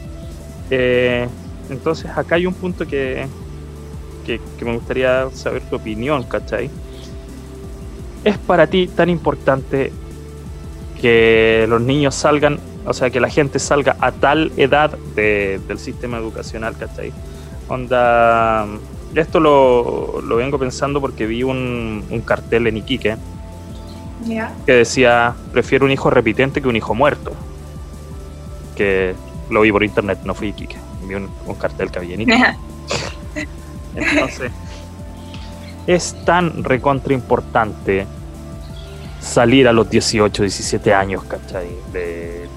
Eh, entonces acá hay un punto que, que, que, me gustaría saber tu opinión, ¿cachai? ¿Es para ti tan importante que los niños salgan, o sea, que la gente salga a tal edad del sistema educacional, ¿cachai? Onda, esto lo, vengo pensando porque vi un, cartel en Iquique que decía, prefiero un hijo repitente que un hijo muerto. Que lo vi por internet, no fui Iquique, vi un, cartel que había en Iquique. Entonces, es tan recontra importante salir a los 18, 17 años, ¿cachai? De,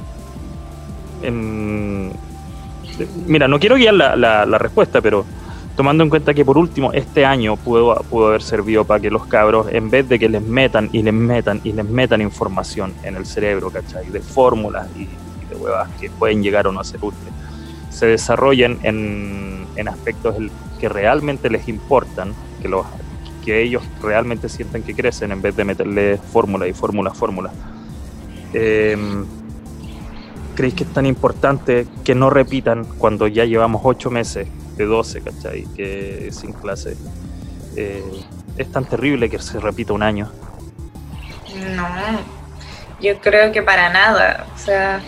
mira, no quiero guiar la, respuesta, pero tomando en cuenta que por último este año pudo, haber servido para que los cabros, en vez de que les metan y les metan y les metan información en el cerebro, ¿cachai? De fórmulas y, de huevas que pueden llegar o no a ser útiles, se desarrollen en, en aspectos que realmente les importan, que los que ellos realmente sientan que crecen en vez de meterle fórmula y fórmula, fórmula. Eh, ¿Creéis que es tan importante que no repitan cuando ya llevamos ocho meses de 12, ¿cachai? Que sin clase. Eh, es tan terrible que se repita un año. No, yo creo que para nada. O sea,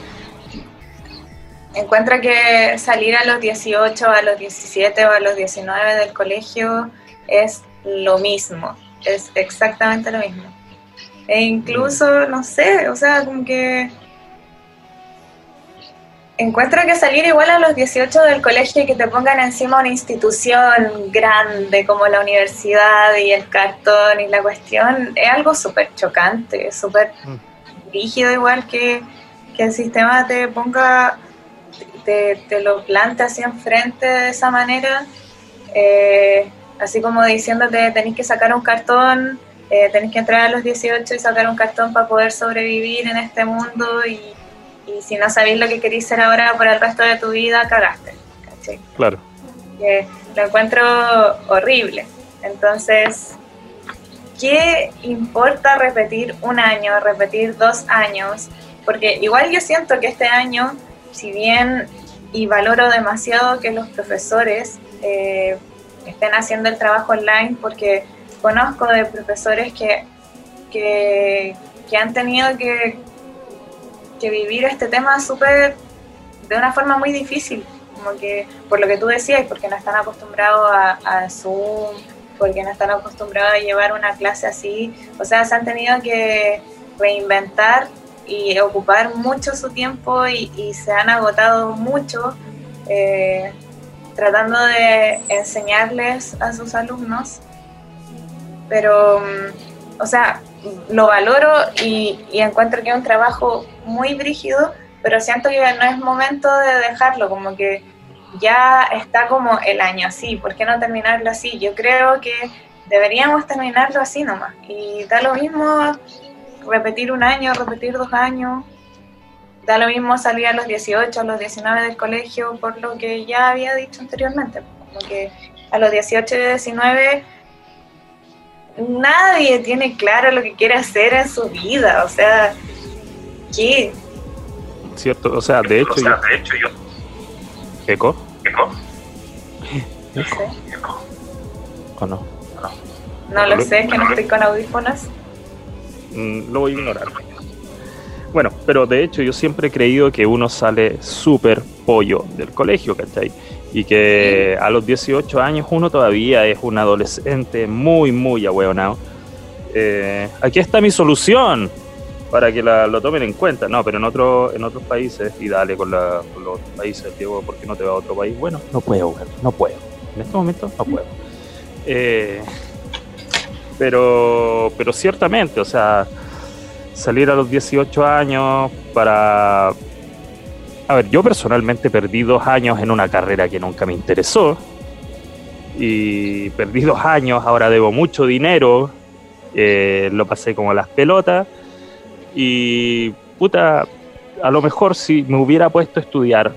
encuentra que salir a los 18, a los 17 o a los 19 del colegio es lo mismo, es exactamente lo mismo. E incluso, no sé, o sea, como que encuentro que salir igual a los 18 del colegio y que te pongan encima una institución grande como la universidad y el cartón y la cuestión es algo súper chocante, súper mm. rígido igual que, que, el sistema te ponga, te, te lo plante así enfrente de esa manera. Eh, así como diciéndote tenéis que sacar un cartón, eh, tenéis que entrar a los 18 y sacar un cartón para poder sobrevivir en este mundo y, si no sabéis lo que queréis ser ahora por el resto de tu vida, cagaste. Claro. lo encuentro horrible. Entonces, ¿qué importa repetir un año, repetir dos años? Porque igual yo siento que este año, si bien y valoro demasiado que los profesores eh, estén haciendo el trabajo online porque conozco de profesores que, que, han tenido que, que vivir este tema súper de una forma muy difícil, como que por lo que tú decías, porque no están acostumbrados a, a Zoom, porque no están acostumbrados a llevar una clase así, o sea, se han tenido que reinventar y ocupar mucho su tiempo y, y se han agotado mucho eh, tratando de enseñarles a sus alumnos, pero, mm, o sea, lo valoro y, encuentro que es un trabajo muy brígido, pero siento que no es momento de dejarlo, como que ya está como el año así, ¿por qué no terminarlo así? Yo creo que deberíamos terminarlo así nomás, y da lo mismo repetir un año, repetir dos años, da lo mismo salir a los 18, a los 19 del colegio, por lo que ya había dicho anteriormente, como que a los 18 y 19 nadie tiene claro lo que quiere hacer en su vida, o sea, ¿qué? Cierto, o sea, de hecho, o sea, de hecho yo... ¿Eco? ¿Eco? ¿Eco? ¿O no? No, lo sé, que no estoy con audífonos. Mm, lo voy a ignorar. Bueno, pero de hecho yo siempre he creído que uno sale súper pollo del colegio, ¿cachai? Y que a los 18 años uno todavía es un adolescente muy, muy ahueonado. Eh, aquí está mi solución para que la, lo tomen en cuenta. No, pero en, otro, en otros países, y dale con, la, con los países, Diego, ¿por qué no te va a otro país? Bueno, no puedo, no puedo. En este momento no puedo. Eh, pero, pero ciertamente, o sea, salir a los 18 años para... A ver, yo personalmente perdí dos años en una carrera que nunca me interesó. Y perdí dos años, ahora debo mucho dinero. Eh, lo pasé como las pelotas. Y puta, a lo mejor si me hubiera puesto a estudiar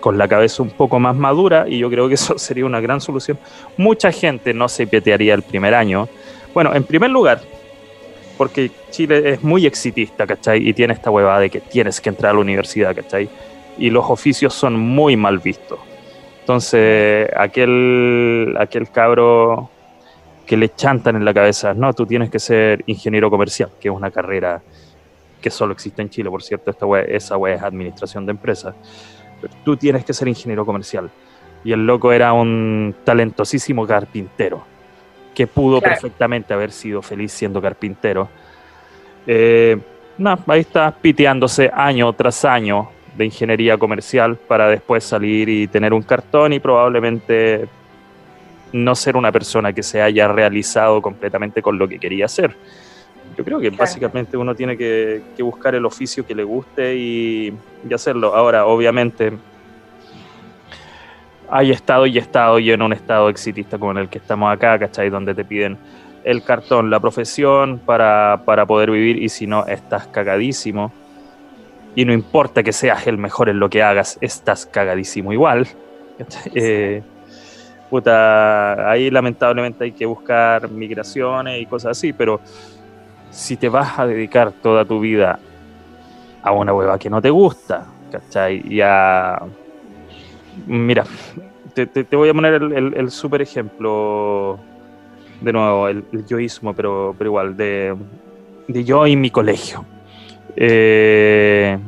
con la cabeza un poco más madura, y yo creo que eso sería una gran solución, mucha gente no se pietearía el primer año. Bueno, en primer lugar, porque Chile es muy exitista, ¿cachai? Y tiene esta huevada de que tienes que entrar a la universidad, ¿cachai? Y los oficios son muy mal vistos. Entonces, aquel, aquel cabro que le chantan en la cabeza, no, tú tienes que ser ingeniero comercial, que es una carrera que solo existe en Chile, por cierto, esta esa wea es administración de empresas. tú tienes que ser ingeniero comercial. Y el loco era un talentosísimo carpintero, que pudo perfectamente haber sido feliz siendo carpintero. Eh, ahí está piteándose año tras año de ingeniería comercial para después salir y tener un cartón y probablemente no ser una persona que se haya realizado completamente con lo que quería hacer. Yo creo que básicamente uno tiene que, buscar el oficio que le guste y, hacerlo. Ahora, obviamente, hay estado y estado y en un estado exitista como en el que estamos acá, ¿cachai? Donde te piden el cartón, la profesión para, poder vivir y si no, estás cagadísimo. Y no importa que seas el mejor en lo que hagas, estás cagadísimo igual. Eh, puta, ahí lamentablemente hay que buscar migraciones y cosas así, pero si te vas a dedicar toda tu vida a una hueva que no te gusta, ¿cachai? Y a... Mira, te, voy a poner el, super ejemplo, de nuevo, el, yoísmo, pero, igual, de, yo y mi colegio. Eh,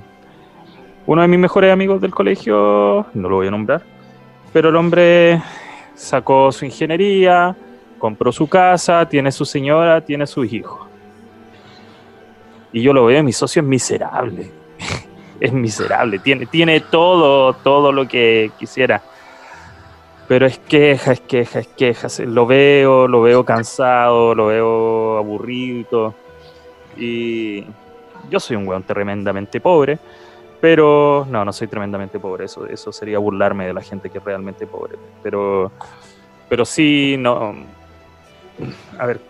uno de mis mejores amigos del colegio, no lo voy a nombrar, pero el hombre sacó su ingeniería, compró su casa, tiene su señora, tiene sus hijos. Y yo lo veo, mi socio es miserable. es miserable. Tiene, tiene todo, todo lo que quisiera. Pero es queja, es queja, es queja. Lo veo, lo veo cansado, lo veo aburrido. Y yo soy un weón tremendamente pobre. Pero no, no soy tremendamente pobre. Eso, eso sería burlarme de la gente que es realmente pobre. Pero, pero sí, no. A ver,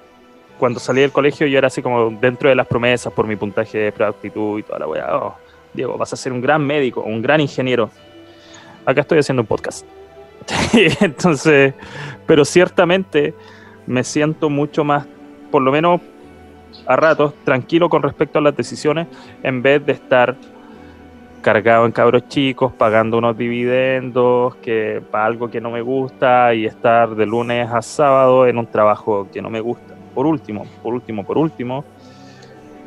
cuando salí del colegio yo era así como dentro de las promesas por mi puntaje de aptitud y toda la weá. Oh, Diego, vas a ser un gran médico, un gran ingeniero. Acá estoy haciendo un podcast. Entonces, pero ciertamente me siento mucho más, por lo menos a ratos, tranquilo con respecto a las decisiones, en vez de estar cargado en cabros chicos, pagando unos dividendos que para algo que no me gusta y estar de lunes a sábado en un trabajo que no me gusta por último, por último, por último,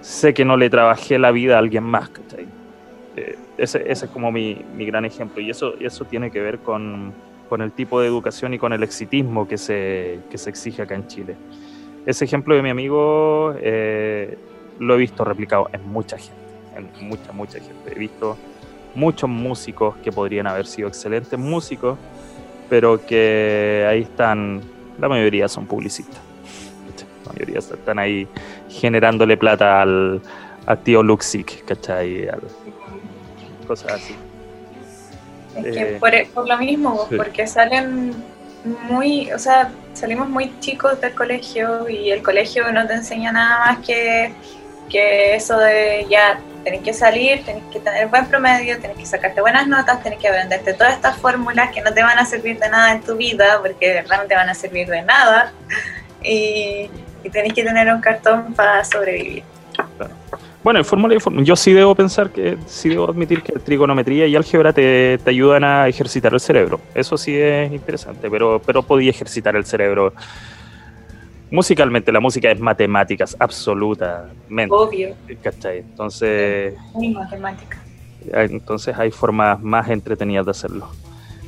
sé que no le trabajé la vida a alguien más, ¿cachai? Eh, ese, ese, es como mi, mi, gran ejemplo y eso, eso tiene que ver con, con, el tipo de educación y con el exitismo que se, que se exige acá en Chile. Ese ejemplo de mi amigo eh, lo he visto replicado en mucha gente, en mucha, mucha gente. He visto muchos músicos que podrían haber sido excelentes músicos, pero que ahí están, la mayoría son publicistas la mayoría están ahí generándole plata al, tío Luxic, ¿cachai? Cosas así. Es que eh, por, lo mismo, porque salen muy, o sea, salimos muy chicos del colegio y el colegio no te enseña nada más que, que eso de ya tenés que salir, tenés que tener buen promedio, tenés que sacarte buenas notas, tenés que aprenderte todas estas fórmulas que no te van a servir de nada en tu vida, porque de verdad no te van a servir de nada. Y, y tenéis que tener un cartón para sobrevivir. Bueno, en fórmula yo sí debo pensar que, sí debo admitir que trigonometría y álgebra te, te, ayudan a ejercitar el cerebro. Eso sí es interesante, pero, pero podía ejercitar el cerebro. Musicalmente, la música es matemáticas, absolutamente. Obvio. Entonces. Muy matemática. Entonces hay formas más entretenidas de hacerlo.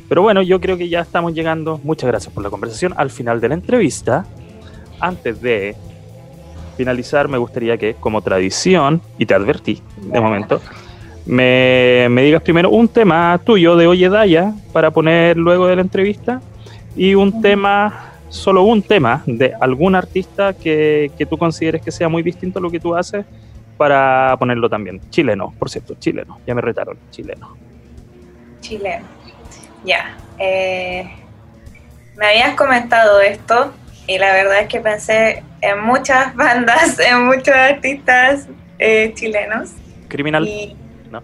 Pero bueno, yo creo que ya estamos llegando. Muchas gracias por la conversación. Al final de la entrevista antes de finalizar, me gustaría que, como tradición, y te advertí de momento, me, digas primero un tema tuyo de Oye Daya para poner luego de la entrevista y un tema, solo un tema de algún artista que, que tú consideres que sea muy distinto a lo que tú haces para ponerlo también. Chileno, por cierto, chileno. Ya me retaron, chileno. Chileno. Ya. Eh, me habías comentado esto y la verdad es que pensé en muchas bandas, en muchos artistas eh, chilenos. Criminal. no.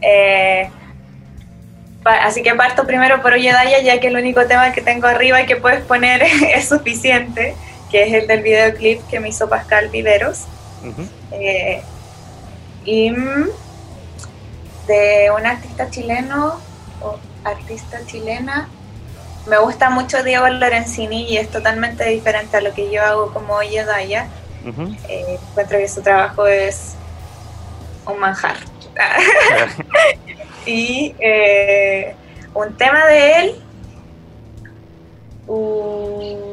Eh, así que parto primero por Oyedaya, ya que el único tema que tengo arriba y que puedes poner es suficiente, que es el del videoclip que me hizo Pascal Viveros. Eh, y mm, de un artista chileno o artista chilena, me gusta mucho Diego Lorenzini y es totalmente diferente a lo que yo hago como Oye Daya. Eh, encuentro que su trabajo es un manjar. y eh, un tema de él. uh,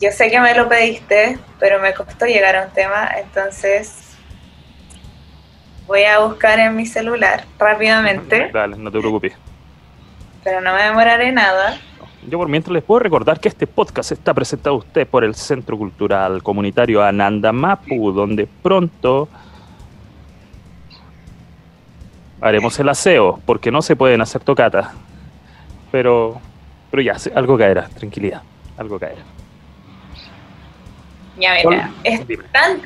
yo sé que me lo pediste, pero me costó llegar a un tema, entonces voy a buscar en mi celular rápidamente, Dale, no te preocupes. Pero no me demoraré nada. Yo por mientras les puedo recordar que este podcast está presentado a usted por el Centro Cultural Comunitario Ananda Mapu, donde pronto haremos el aseo, porque no se pueden hacer tocatas. Pero, pero ya, algo caerá, tranquilidad, algo caerá. Ya mira, es tan...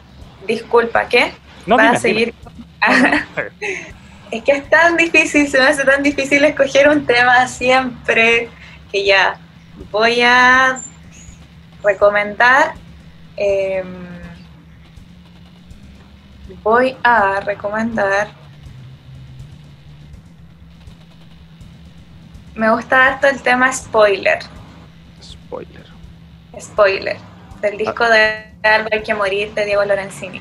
Disculpa, ¿qué? No, ¿Vas a seguir? Es que es tan difícil, se me hace tan difícil escoger un tema siempre que ya voy a recomendar. em, voy a recomendar. Me gusta harto el tema spoiler. Spoiler. Spoiler. Del disco de Alba hay que morir de Diego Lorenzini.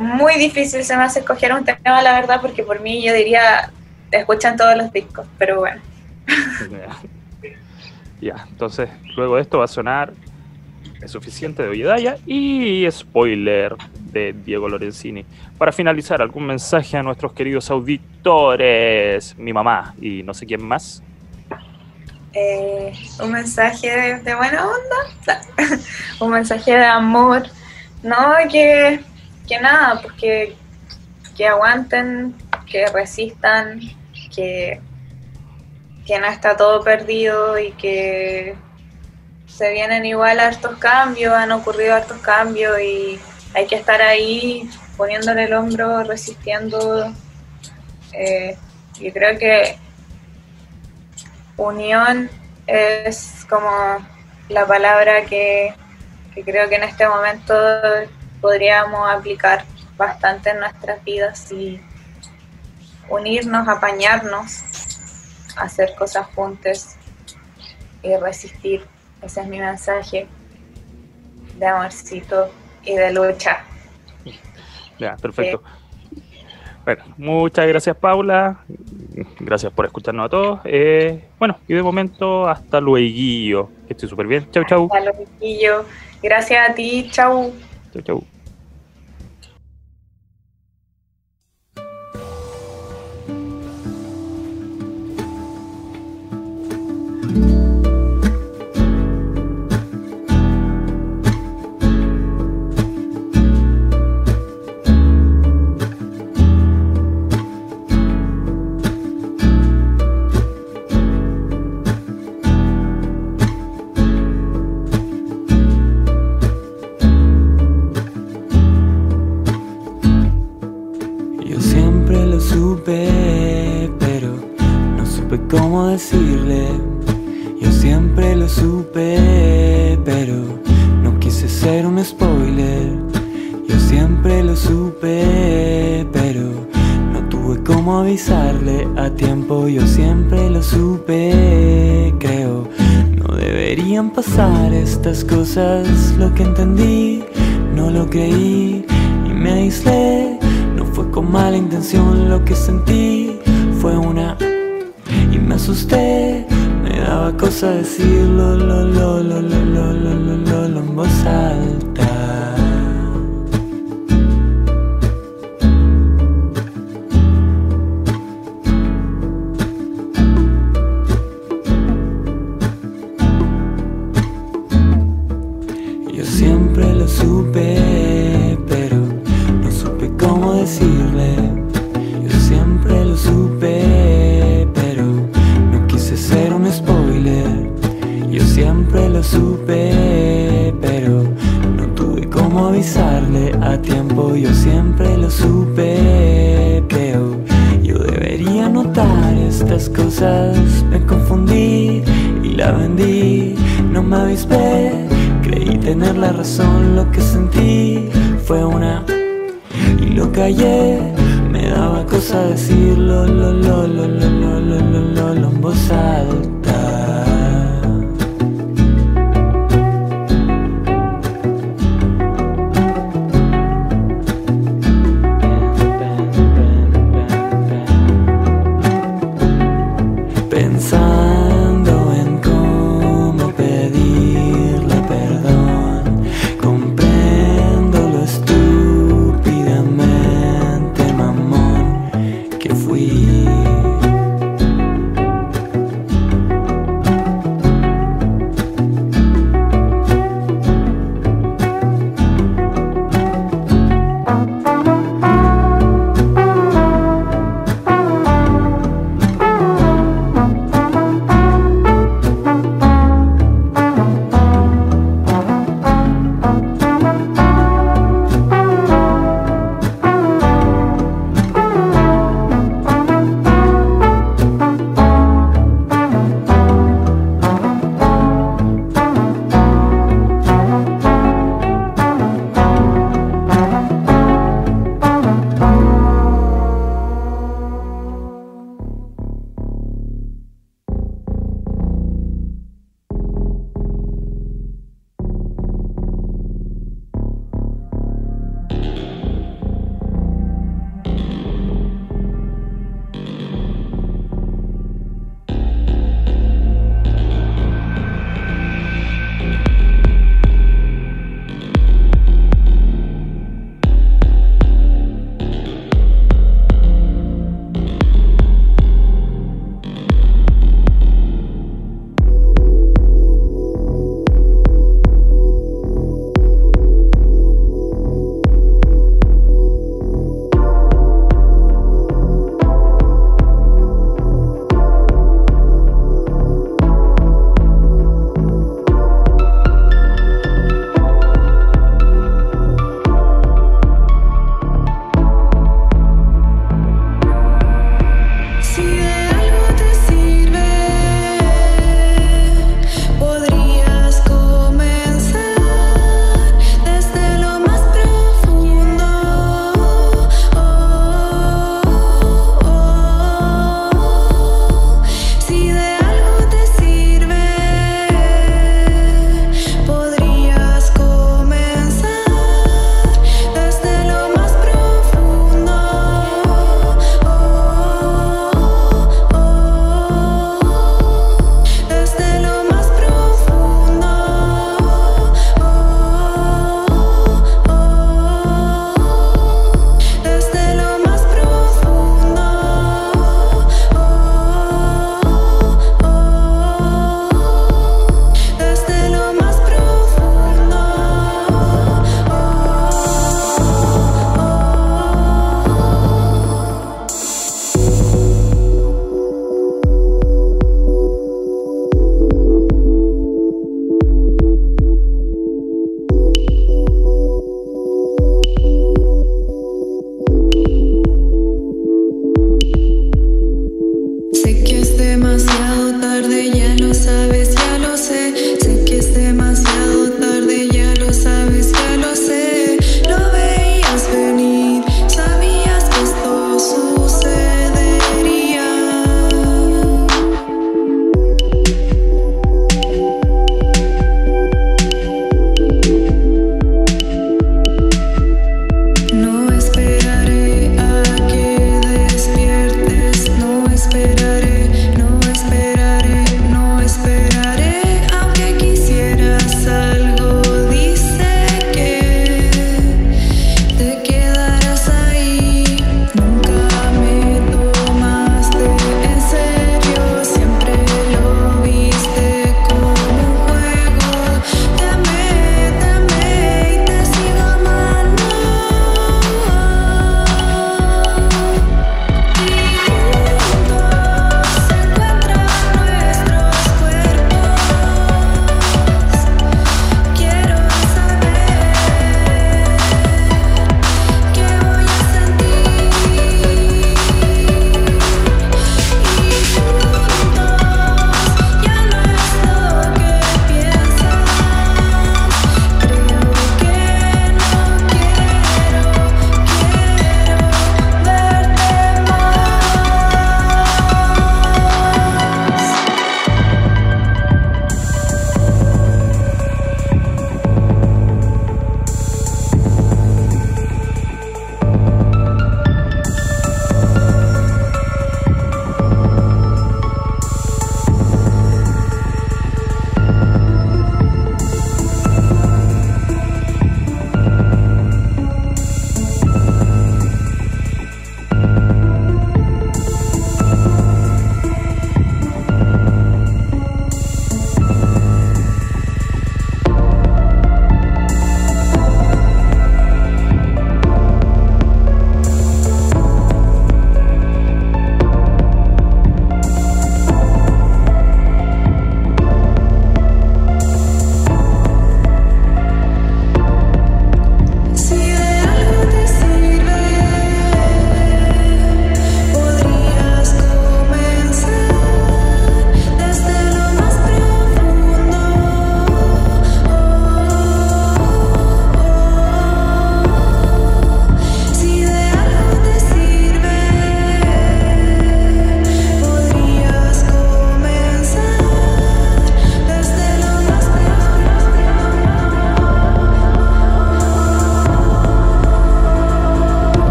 Muy difícil se me hace escoger un tema, la verdad, porque por mí yo diría, escuchan todos los discos, pero bueno. Ya. Entonces luego de esto va a sonar Es suficiente de Ollidaya y spoiler de Diego Lorenzini. Para finalizar, algún mensaje a nuestros queridos auditores, mi mamá y no sé quién más. Eh, un mensaje de, de buena onda, un mensaje de amor, no que, que nada, pues que, que aguanten, que resistan, que, que no está todo perdido y que se vienen igual hartos cambios, han ocurrido hartos cambios y hay que estar ahí poniéndole el hombro, resistiendo. Eh, yo creo que unión es como la palabra que, que, creo que en este momento podríamos aplicar bastante en nuestras vidas y unirnos, apañarnos, hacer cosas juntas y resistir. Ese es mi mensaje de amorcito y de lucha. Ya, perfecto. Sí. Bueno, muchas gracias Paula, gracias por escucharnos a todos. Eh, bueno, y de momento hasta luego, que estoy súper bien. Chau, chau. Hasta luego. Gracias a ti, chau. Ciao, ciao. Cosas. Lo que entendí, Debería notar estas cosas. Me confundí y la vendí. No me avispé, creí tener la razón. Lo que sentí fue una y lo callé. Me daba cosa decirlo, lo, lo, lo, lo, lo, lo, lo, lo, lo en voz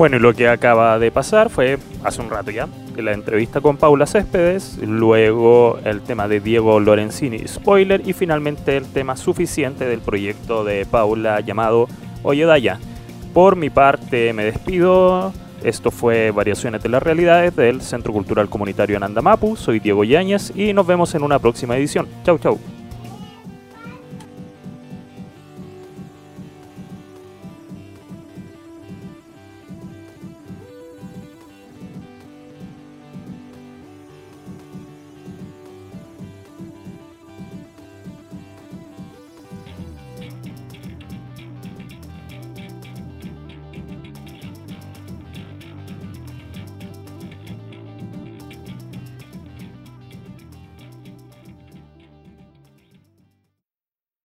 Bueno, y lo que acaba de pasar fue hace un rato ya, la entrevista con Paula Céspedes, luego el tema de Diego Lorenzini, spoiler, y finalmente el tema suficiente del proyecto de Paula llamado Oye Daya. Por mi parte me despido, esto fue Variaciones de las Realidades del Centro Cultural Comunitario en Andamapu, soy Diego Yáñez y nos vemos en una próxima edición. Chau chau.